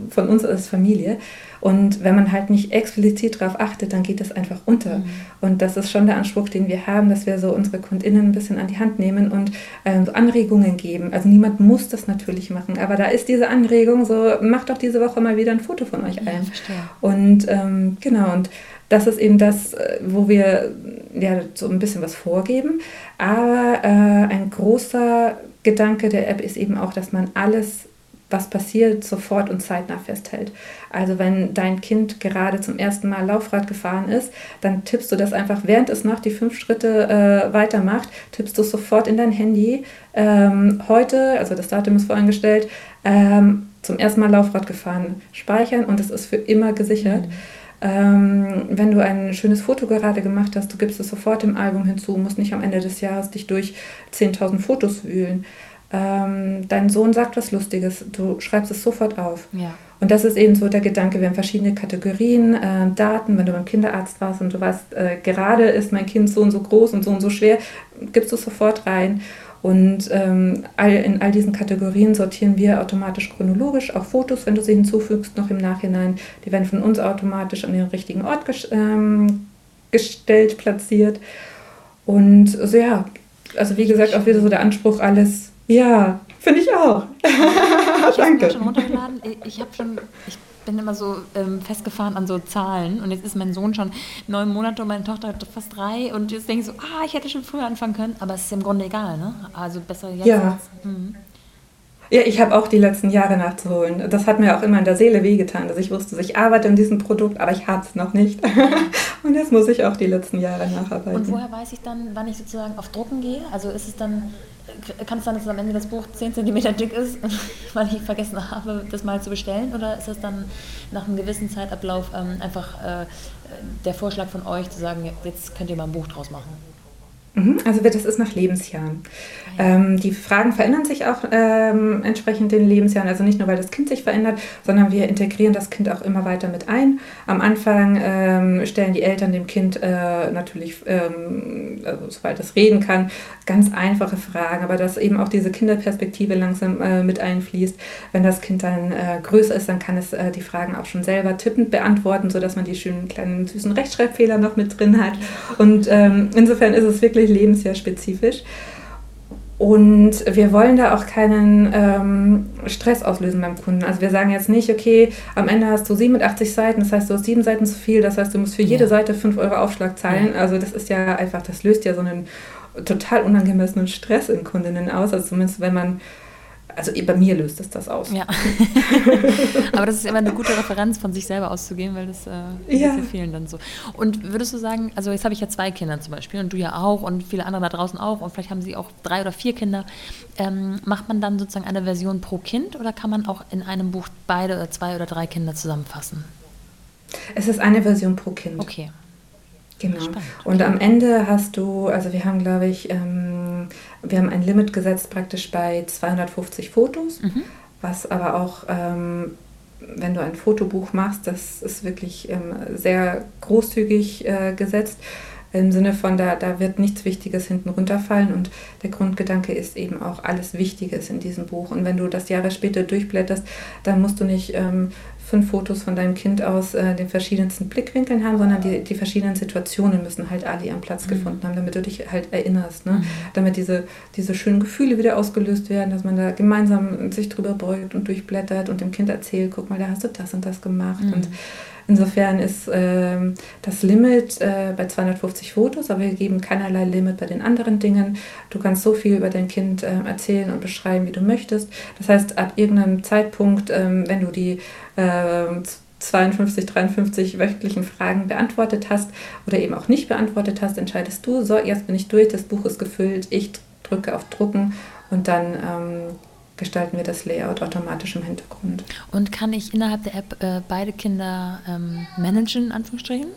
von uns als Familie. Und wenn man halt nicht explizit darauf achtet, dann geht das einfach unter. Mhm. Und das ist schon der Anspruch, den wir haben, dass wir so unsere KundInnen ein bisschen an die Hand nehmen und ähm, so Anregungen geben. Also niemand muss das natürlich machen, aber da ist diese Anregung so, macht doch diese Woche mal wieder ein Foto von euch ein. Ja, und ähm, genau, und das ist eben das, äh, wo wir ja so ein bisschen was vorgeben. Aber äh, ein großer Gedanke der App ist eben auch, dass man alles was passiert, sofort und zeitnah festhält. Also wenn dein Kind gerade zum ersten Mal Laufrad gefahren ist, dann tippst du das einfach, während es noch die fünf Schritte äh, weitermacht, tippst du sofort in dein Handy. Ähm, heute, also das Datum ist vorangestellt, ähm, zum ersten Mal Laufrad gefahren, speichern und es ist für immer gesichert. Mhm. Ähm, wenn du ein schönes Foto gerade gemacht hast, du gibst es sofort im Album hinzu, musst nicht am Ende des Jahres dich durch 10.000 Fotos wühlen ähm, dein Sohn sagt was Lustiges, du schreibst es sofort auf. Ja. Und das ist eben so der Gedanke, wir haben verschiedene Kategorien, äh, Daten, wenn du beim Kinderarzt warst und du weißt, äh, gerade ist mein Kind so und so groß und so und so schwer, gibst du sofort rein. Und ähm, all, in all diesen Kategorien sortieren wir automatisch chronologisch, auch Fotos, wenn du sie hinzufügst, noch im Nachhinein. Die werden von uns automatisch an den richtigen Ort ges ähm, gestellt, platziert. Und so ja, also wie gesagt, auch wieder so der Anspruch, alles ja, finde ich auch. ich habe schon runtergeladen. Ich habe schon, ich bin immer so ähm, festgefahren an so Zahlen und jetzt ist mein Sohn schon neun Monate und meine Tochter fast drei und jetzt denke ich so, ah, ich hätte schon früher anfangen können, aber es ist im Grunde egal, ne? Also besser jetzt. Ja. Als, hm. Ja, ich habe auch die letzten Jahre nachzuholen. Das hat mir auch immer in der Seele wehgetan, dass ich wusste, ich arbeite in diesem Produkt, aber ich habe es noch nicht. und jetzt muss ich auch die letzten Jahre nacharbeiten. Und woher weiß ich dann, wann ich sozusagen auf Drucken gehe? Also ist es dann, kann es sein, dass am Ende das Buch 10 cm dick ist, weil ich vergessen habe, das mal zu bestellen? Oder ist es dann nach einem gewissen Zeitablauf ähm, einfach äh, der Vorschlag von euch zu sagen, jetzt könnt ihr mal ein Buch draus machen? Mhm, also das ist nach Lebensjahren. Ähm, die Fragen verändern sich auch ähm, entsprechend den Lebensjahren. Also nicht nur, weil das Kind sich verändert, sondern wir integrieren das Kind auch immer weiter mit ein. Am Anfang ähm, stellen die Eltern dem Kind äh, natürlich, ähm, also, soweit es reden kann, ganz einfache Fragen, aber dass eben auch diese Kinderperspektive langsam äh, mit einfließt. Wenn das Kind dann äh, größer ist, dann kann es äh, die Fragen auch schon selber tippend beantworten, sodass man die schönen kleinen süßen Rechtschreibfehler noch mit drin hat. Und ähm, insofern ist es wirklich lebensjahrspezifisch. Und wir wollen da auch keinen ähm, Stress auslösen beim Kunden. Also wir sagen jetzt nicht, okay, am Ende hast du 87 Seiten, das heißt, du hast sieben Seiten zu viel, das heißt, du musst für jede ja. Seite 5 Euro Aufschlag zahlen. Ja. Also das ist ja einfach, das löst ja so einen total unangemessenen Stress in Kundinnen aus. Also zumindest wenn man also bei mir löst es das aus. Ja. Aber das ist immer eine gute Referenz, von sich selber auszugehen, weil das äh, ja. vielen dann so. Und würdest du sagen, also jetzt habe ich ja zwei Kinder zum Beispiel und du ja auch und viele andere da draußen auch und vielleicht haben sie auch drei oder vier Kinder. Ähm, macht man dann sozusagen eine Version pro Kind oder kann man auch in einem Buch beide oder zwei oder drei Kinder zusammenfassen? Es ist eine Version pro Kind. Okay. Genau. Spannend. Und am Ende hast du, also wir haben, glaube ich, ähm, wir haben ein Limit gesetzt praktisch bei 250 Fotos, mhm. was aber auch, ähm, wenn du ein Fotobuch machst, das ist wirklich ähm, sehr großzügig äh, gesetzt. Im Sinne von, da, da wird nichts Wichtiges hinten runterfallen und der Grundgedanke ist eben auch alles Wichtiges in diesem Buch. Und wenn du das Jahre später durchblätterst, dann musst du nicht ähm, fünf Fotos von deinem Kind aus äh, den verschiedensten Blickwinkeln haben, sondern die, die verschiedenen Situationen müssen halt alle ihren Platz mhm. gefunden haben, damit du dich halt erinnerst. Ne? Mhm. Damit diese, diese schönen Gefühle wieder ausgelöst werden, dass man da gemeinsam sich drüber beugt und durchblättert und dem Kind erzählt, guck mal, da hast du das und das gemacht. Mhm. Und Insofern ist äh, das Limit äh, bei 250 Fotos, aber wir geben keinerlei Limit bei den anderen Dingen. Du kannst so viel über dein Kind äh, erzählen und beschreiben, wie du möchtest. Das heißt, ab irgendeinem Zeitpunkt, ähm, wenn du die 52, ähm, 53 wöchentlichen Fragen beantwortet hast oder eben auch nicht beantwortet hast, entscheidest du, so, jetzt bin ich durch, das Buch ist gefüllt, ich drücke auf Drucken und dann ähm, gestalten wir das Layout automatisch im Hintergrund. Und kann ich innerhalb der App äh, beide Kinder ähm, managen, in Anführungsstrichen?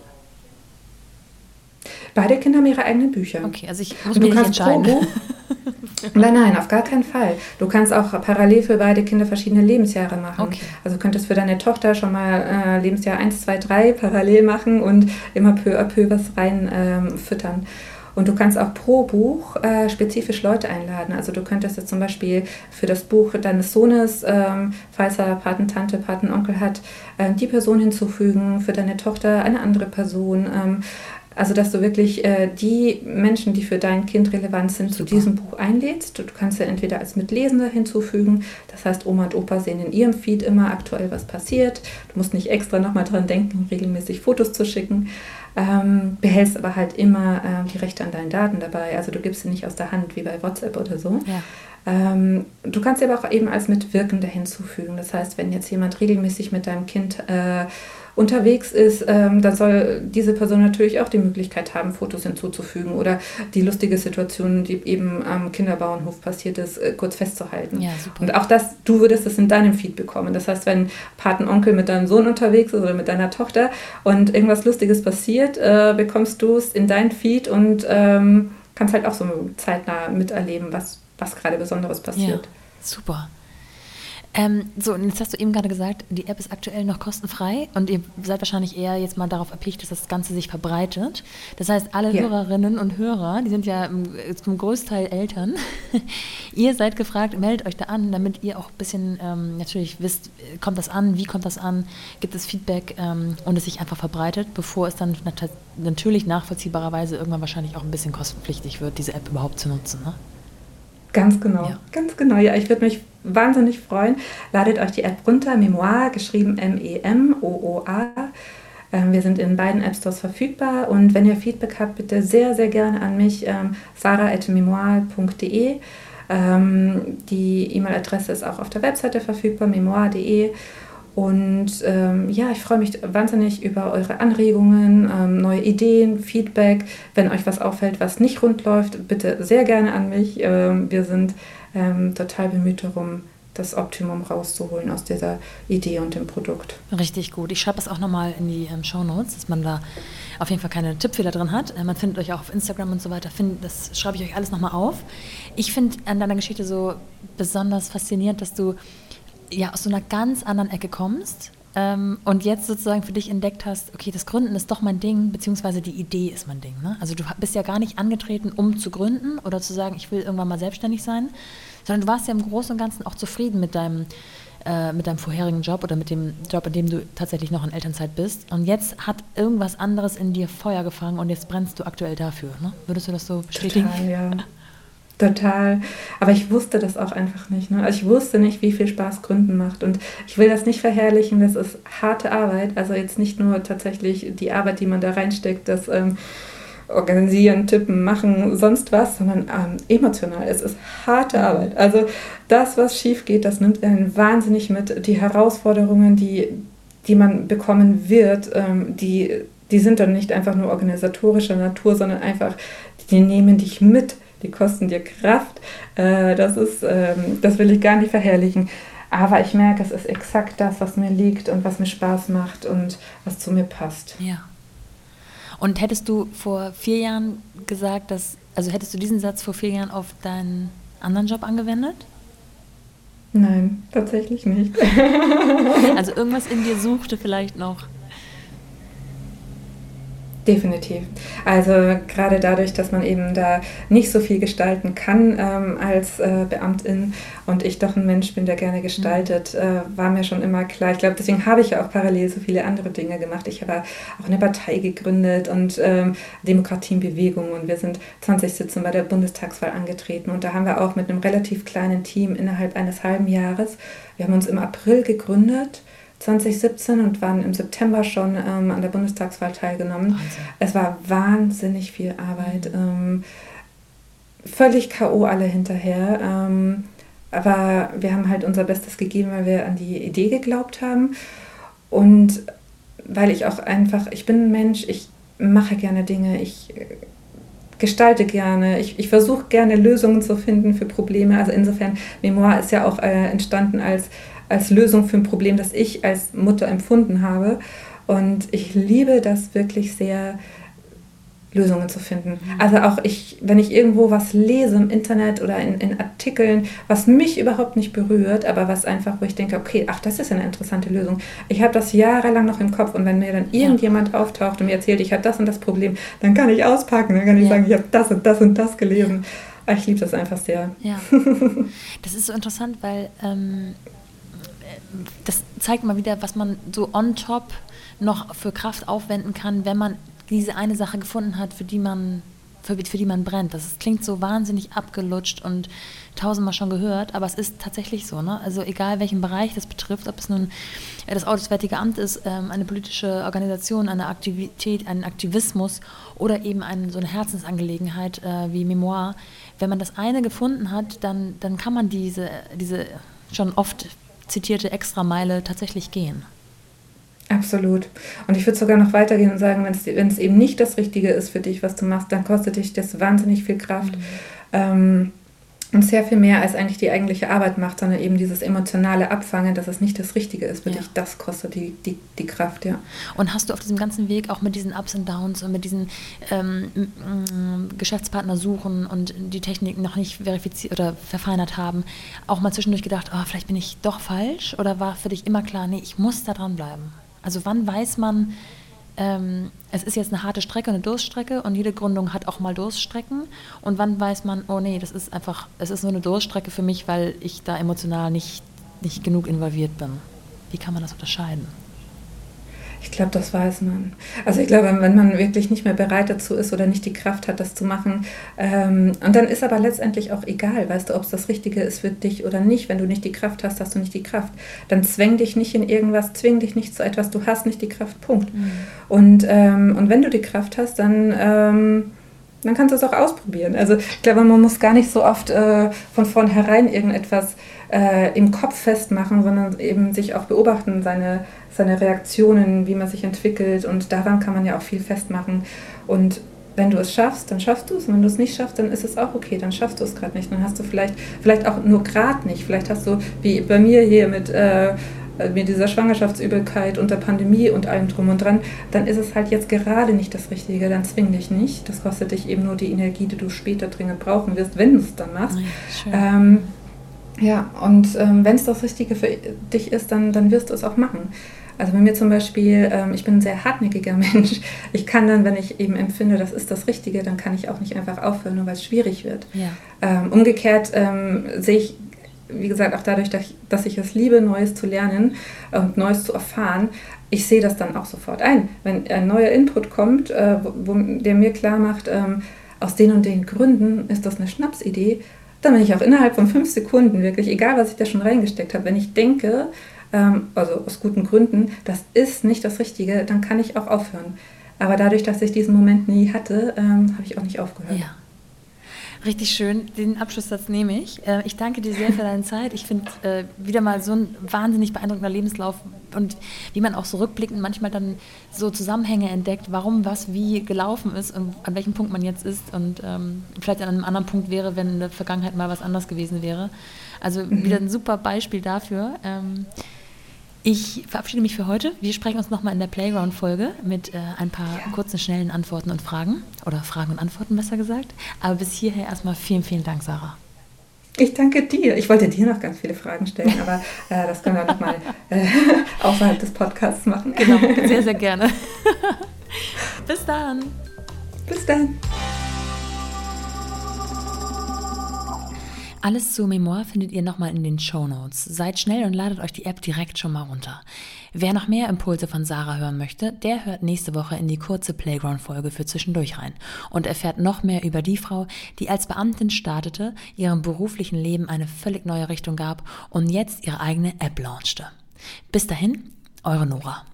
Beide Kinder haben ihre eigenen Bücher. Okay, also ich muss mich nicht entscheiden. Pro Buch, nein, nein, auf gar keinen Fall. Du kannst auch parallel für beide Kinder verschiedene Lebensjahre machen. Okay. Also du könntest für deine Tochter schon mal äh, Lebensjahr 1, 2, 3 parallel machen und immer peu à peu was rein ähm, füttern. Und du kannst auch pro Buch äh, spezifisch Leute einladen. Also du könntest jetzt zum Beispiel für das Buch deines Sohnes, ähm, falls er Patentante, Patenonkel hat, äh, die Person hinzufügen, für deine Tochter eine andere Person. Ähm, also, dass du wirklich äh, die Menschen, die für dein Kind relevant sind, Super. zu diesem Buch einlädst. Du, kannst ja entweder als Mitlesender hinzufügen, das heißt, Oma und Opa sehen in ihrem Feed immer aktuell, was passiert. Du musst nicht extra nochmal dran denken, regelmäßig Fotos zu schicken ähm, behältst aber halt immer äh, die Rechte an deinen Daten dabei. Also du gibst sie nicht aus der Hand wie bei WhatsApp oder so. Ja. Ähm, du kannst sie aber auch eben als Mitwirkender hinzufügen. Das heißt, wenn jetzt jemand regelmäßig mit deinem Kind äh, unterwegs ist, ähm, dann soll diese Person natürlich auch die Möglichkeit haben, Fotos hinzuzufügen oder die lustige Situation, die eben am Kinderbauernhof passiert ist, äh, kurz festzuhalten. Ja, und auch das, du würdest es in deinem Feed bekommen. Das heißt, wenn Patenonkel mit deinem Sohn unterwegs ist oder mit deiner Tochter und irgendwas Lustiges passiert, äh, bekommst du es in dein Feed und ähm, kannst halt auch so zeitnah miterleben, was, was gerade Besonderes passiert. Ja, super. Ähm, so, und jetzt hast du eben gerade gesagt, die App ist aktuell noch kostenfrei und ihr seid wahrscheinlich eher jetzt mal darauf erpicht, dass das Ganze sich verbreitet. Das heißt, alle ja. Hörerinnen und Hörer, die sind ja zum Großteil Eltern, ihr seid gefragt, meldet euch da an, damit ihr auch ein bisschen ähm, natürlich wisst, kommt das an, wie kommt das an, gibt es Feedback ähm, und es sich einfach verbreitet, bevor es dann nat natürlich nachvollziehbarerweise irgendwann wahrscheinlich auch ein bisschen kostenpflichtig wird, diese App überhaupt zu nutzen. Ne? Ganz genau, ja. ganz genau. Ja, ich würde mich wahnsinnig freuen. Ladet euch die App runter, Memoir, geschrieben M-E-M-O-O-A. Ähm, wir sind in beiden App Stores verfügbar und wenn ihr Feedback habt, bitte sehr, sehr gerne an mich, ähm, sarah.memoir.de. Ähm, die E-Mail-Adresse ist auch auf der Webseite verfügbar, memoir.de. Und ähm, ja, ich freue mich wahnsinnig über eure Anregungen, ähm, neue Ideen, Feedback. Wenn euch was auffällt, was nicht rund läuft, bitte sehr gerne an mich. Ähm, wir sind ähm, total bemüht darum, das Optimum rauszuholen aus dieser Idee und dem Produkt. Richtig gut. Ich schreibe das auch nochmal in die ähm, Show Notes, dass man da auf jeden Fall keine Tippfehler drin hat. Äh, man findet euch auch auf Instagram und so weiter. Find, das schreibe ich euch alles nochmal auf. Ich finde an deiner Geschichte so besonders faszinierend, dass du ja aus so einer ganz anderen Ecke kommst ähm, und jetzt sozusagen für dich entdeckt hast, okay, das Gründen ist doch mein Ding, beziehungsweise die Idee ist mein Ding. Ne? Also du bist ja gar nicht angetreten, um zu gründen oder zu sagen, ich will irgendwann mal selbstständig sein, sondern du warst ja im Großen und Ganzen auch zufrieden mit deinem, äh, mit deinem vorherigen Job oder mit dem Job, in dem du tatsächlich noch in Elternzeit bist. Und jetzt hat irgendwas anderes in dir Feuer gefangen und jetzt brennst du aktuell dafür. Ne? Würdest du das so bestätigen? Total, ja. Total. Aber ich wusste das auch einfach nicht. Ne? Also ich wusste nicht, wie viel Spaß Gründen macht. Und ich will das nicht verherrlichen, das ist harte Arbeit. Also jetzt nicht nur tatsächlich die Arbeit, die man da reinsteckt, das ähm, organisieren, tippen, machen, sonst was, sondern ähm, emotional. Es ist harte mhm. Arbeit. Also das, was schief geht, das nimmt einen wahnsinnig mit. Die Herausforderungen, die, die man bekommen wird, ähm, die, die sind dann nicht einfach nur organisatorischer Natur, sondern einfach, die nehmen dich mit, die kosten dir Kraft. Äh, das ist, ähm, das will ich gar nicht verherrlichen. Aber ich merke, es ist exakt das, was mir liegt und was mir Spaß macht und was zu mir passt. Ja. Und hättest du vor vier Jahren gesagt, dass, also hättest du diesen Satz vor vier Jahren auf deinen anderen Job angewendet? Nein, tatsächlich nicht. also irgendwas in dir suchte vielleicht noch Definitiv. Also gerade dadurch, dass man eben da nicht so viel gestalten kann ähm, als äh, Beamtin und ich doch ein Mensch bin, der gerne gestaltet, äh, war mir schon immer klar. Ich glaube, deswegen habe ich ja auch parallel so viele andere Dinge gemacht. Ich habe auch eine Partei gegründet und ähm, Demokratie in Bewegung und wir sind 20 Sitzen bei der Bundestagswahl angetreten und da haben wir auch mit einem relativ kleinen Team innerhalb eines halben Jahres, wir haben uns im April gegründet 2017 und waren im September schon ähm, an der Bundestagswahl teilgenommen. Wahnsinn. Es war wahnsinnig viel Arbeit. Ähm, völlig K.O. alle hinterher. Ähm, aber wir haben halt unser Bestes gegeben, weil wir an die Idee geglaubt haben. Und weil ich auch einfach, ich bin ein Mensch, ich mache gerne Dinge, ich äh, gestalte gerne, ich, ich versuche gerne Lösungen zu finden für Probleme. Also insofern, Memoir ist ja auch äh, entstanden als als Lösung für ein Problem, das ich als Mutter empfunden habe. Und ich liebe das wirklich sehr, Lösungen zu finden. Mhm. Also auch ich, wenn ich irgendwo was lese im Internet oder in, in, Artikeln, was mich überhaupt nicht berührt, aber was einfach, wo ich denke, okay, ach, das ist eine interessante Lösung. Ich habe das jahrelang noch im Kopf und wenn mir dann irgendjemand auftaucht und mir erzählt, ich habe das und das Problem, dann kann ich auspacken, dann kann ich ja. sagen, ich habe das und das und das gelesen. Ja. Ich liebe das einfach sehr. Ja. Das ist so interessant, weil ähm, das zeigt mal wieder, was man so on top noch für Kraft aufwenden kann, wenn man diese eine Sache gefunden hat, für die man für, für die man brennt. Das klingt so wahnsinnig abgelutscht und tausendmal schon gehört, aber es ist tatsächlich so. Ne? Also egal welchen Bereich das betrifft, ob es nun das Auswärtige Amt ist, ähm, eine politische Organisation, eine Aktivität, ein Aktivismus oder eben ein, so eine Herzensangelegenheit äh, wie Memoir. Wenn man das eine gefunden hat, dann, dann kann man diese, diese schon oft zitierte Extrameile tatsächlich gehen. Absolut. Und ich würde sogar noch weitergehen und sagen, wenn es eben nicht das Richtige ist für dich, was du machst, dann kostet dich das wahnsinnig viel Kraft. Mhm. Ähm, und sehr viel mehr als eigentlich die eigentliche Arbeit macht, sondern eben dieses emotionale Abfangen, dass es nicht das Richtige ist für ja. dich, das kostet die, die, die Kraft, ja. Und hast du auf diesem ganzen Weg auch mit diesen Ups und Downs und mit diesen ähm, Geschäftspartner suchen und die Technik noch nicht verifiziert oder verfeinert haben, auch mal zwischendurch gedacht, oh, vielleicht bin ich doch falsch? Oder war für dich immer klar, nee, ich muss da dranbleiben? Also wann weiß man, ähm, es ist jetzt eine harte Strecke, eine Durststrecke und jede Gründung hat auch mal Durststrecken. Und wann weiß man, oh nee, das ist einfach, es ist nur eine Durststrecke für mich, weil ich da emotional nicht, nicht genug involviert bin. Wie kann man das unterscheiden? Ich glaube, das weiß man. Also ich glaube, wenn man wirklich nicht mehr bereit dazu ist oder nicht die Kraft hat, das zu machen. Ähm, und dann ist aber letztendlich auch egal, weißt du, ob es das Richtige ist für dich oder nicht. Wenn du nicht die Kraft hast, hast du nicht die Kraft. Dann zwäng dich nicht in irgendwas, zwing dich nicht zu etwas, du hast nicht die Kraft, Punkt. Mhm. Und, ähm, und wenn du die Kraft hast, dann... Ähm, dann kannst du es auch ausprobieren. Also ich glaube, man muss gar nicht so oft äh, von vornherein irgendetwas äh, im Kopf festmachen, sondern eben sich auch beobachten, seine, seine Reaktionen, wie man sich entwickelt und daran kann man ja auch viel festmachen. Und wenn du es schaffst, dann schaffst du es. Und wenn du es nicht schaffst, dann ist es auch okay. Dann schaffst du es gerade nicht. Dann hast du vielleicht, vielleicht auch nur gerade nicht. Vielleicht hast du, wie bei mir hier mit, äh, mit dieser Schwangerschaftsübelkeit und der Pandemie und allem drum und dran, dann ist es halt jetzt gerade nicht das Richtige. Dann zwing dich nicht. Das kostet dich eben nur die Energie, die du später dringend brauchen wirst, wenn du es dann machst. Ja, ähm, ja und ähm, wenn es das Richtige für dich ist, dann, dann wirst du es auch machen. Also bei mir zum Beispiel, ähm, ich bin ein sehr hartnäckiger Mensch. Ich kann dann, wenn ich eben empfinde, das ist das Richtige, dann kann ich auch nicht einfach aufhören, nur weil es schwierig wird. Ja. Ähm, umgekehrt ähm, sehe ich, wie gesagt, auch dadurch, dass ich es liebe, Neues zu lernen und Neues zu erfahren, ich sehe das dann auch sofort ein. Wenn ein neuer Input kommt, äh, wo, der mir klar macht, ähm, aus den und den Gründen ist das eine Schnapsidee, dann bin ich auch innerhalb von fünf Sekunden wirklich, egal was ich da schon reingesteckt habe, wenn ich denke, ähm, also aus guten Gründen, das ist nicht das Richtige, dann kann ich auch aufhören. Aber dadurch, dass ich diesen Moment nie hatte, ähm, habe ich auch nicht aufgehört. Ja. Richtig schön, den Abschlusssatz nehme ich. Äh, ich danke dir sehr für deine Zeit. Ich finde äh, wieder mal so ein wahnsinnig beeindruckender Lebenslauf und wie man auch so rückblickend manchmal dann so Zusammenhänge entdeckt, warum was wie gelaufen ist und an welchem Punkt man jetzt ist und ähm, vielleicht an einem anderen Punkt wäre, wenn in der Vergangenheit mal was anders gewesen wäre. Also mhm. wieder ein super Beispiel dafür. Ähm, ich verabschiede mich für heute. Wir sprechen uns nochmal in der Playground-Folge mit äh, ein paar ja. kurzen, schnellen Antworten und Fragen. Oder Fragen und Antworten besser gesagt. Aber bis hierher erstmal vielen, vielen Dank, Sarah. Ich danke dir. Ich wollte dir noch ganz viele Fragen stellen, aber äh, das können wir nochmal äh, außerhalb des Podcasts machen. Genau, sehr, sehr gerne. bis dann. Bis dann. Alles zu Memoir findet ihr nochmal in den Show Notes. Seid schnell und ladet euch die App direkt schon mal runter. Wer noch mehr Impulse von Sarah hören möchte, der hört nächste Woche in die kurze Playground-Folge für zwischendurch rein und erfährt noch mehr über die Frau, die als Beamtin startete, ihrem beruflichen Leben eine völlig neue Richtung gab und jetzt ihre eigene App launchte. Bis dahin, eure Nora.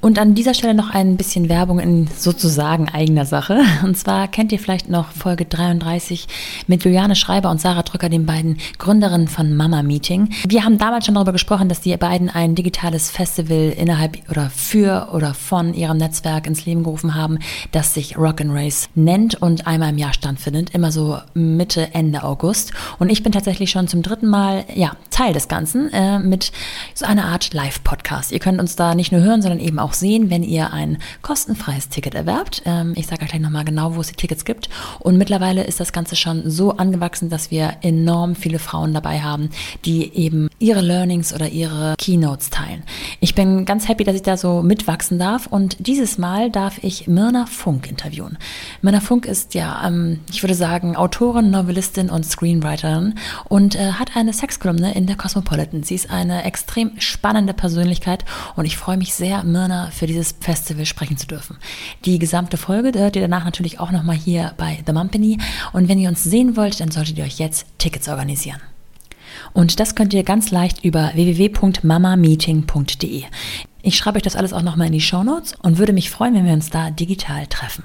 Und an dieser Stelle noch ein bisschen Werbung in sozusagen eigener Sache. Und zwar kennt ihr vielleicht noch Folge 33 mit Juliane Schreiber und Sarah Drücker, den beiden Gründerinnen von Mama Meeting. Wir haben damals schon darüber gesprochen, dass die beiden ein digitales Festival innerhalb oder für oder von ihrem Netzwerk ins Leben gerufen haben, das sich Rock and Race nennt und einmal im Jahr stattfindet, immer so Mitte, Ende August. Und ich bin tatsächlich schon zum dritten Mal, ja, Teil des Ganzen äh, mit so einer Art Live-Podcast. Ihr könnt uns da nicht nur hören, sondern eben auch auch sehen, wenn ihr ein kostenfreies Ticket erwerbt. Ähm, ich sage gleich nochmal genau, wo es die Tickets gibt. Und mittlerweile ist das Ganze schon so angewachsen, dass wir enorm viele Frauen dabei haben, die eben ihre Learnings oder ihre Keynotes teilen. Ich bin ganz happy, dass ich da so mitwachsen darf. Und dieses Mal darf ich Mirna Funk interviewen. Mirna Funk ist ja, ähm, ich würde sagen, Autorin, Novelistin und Screenwriterin und äh, hat eine Sexkolumne in der Cosmopolitan. Sie ist eine extrem spannende Persönlichkeit und ich freue mich sehr, Mirna für dieses Festival sprechen zu dürfen. Die gesamte Folge hört ihr danach natürlich auch nochmal hier bei The Mumpany. Und wenn ihr uns sehen wollt, dann solltet ihr euch jetzt Tickets organisieren. Und das könnt ihr ganz leicht über www.mamameeting.de. Ich schreibe euch das alles auch nochmal in die Show Notes und würde mich freuen, wenn wir uns da digital treffen.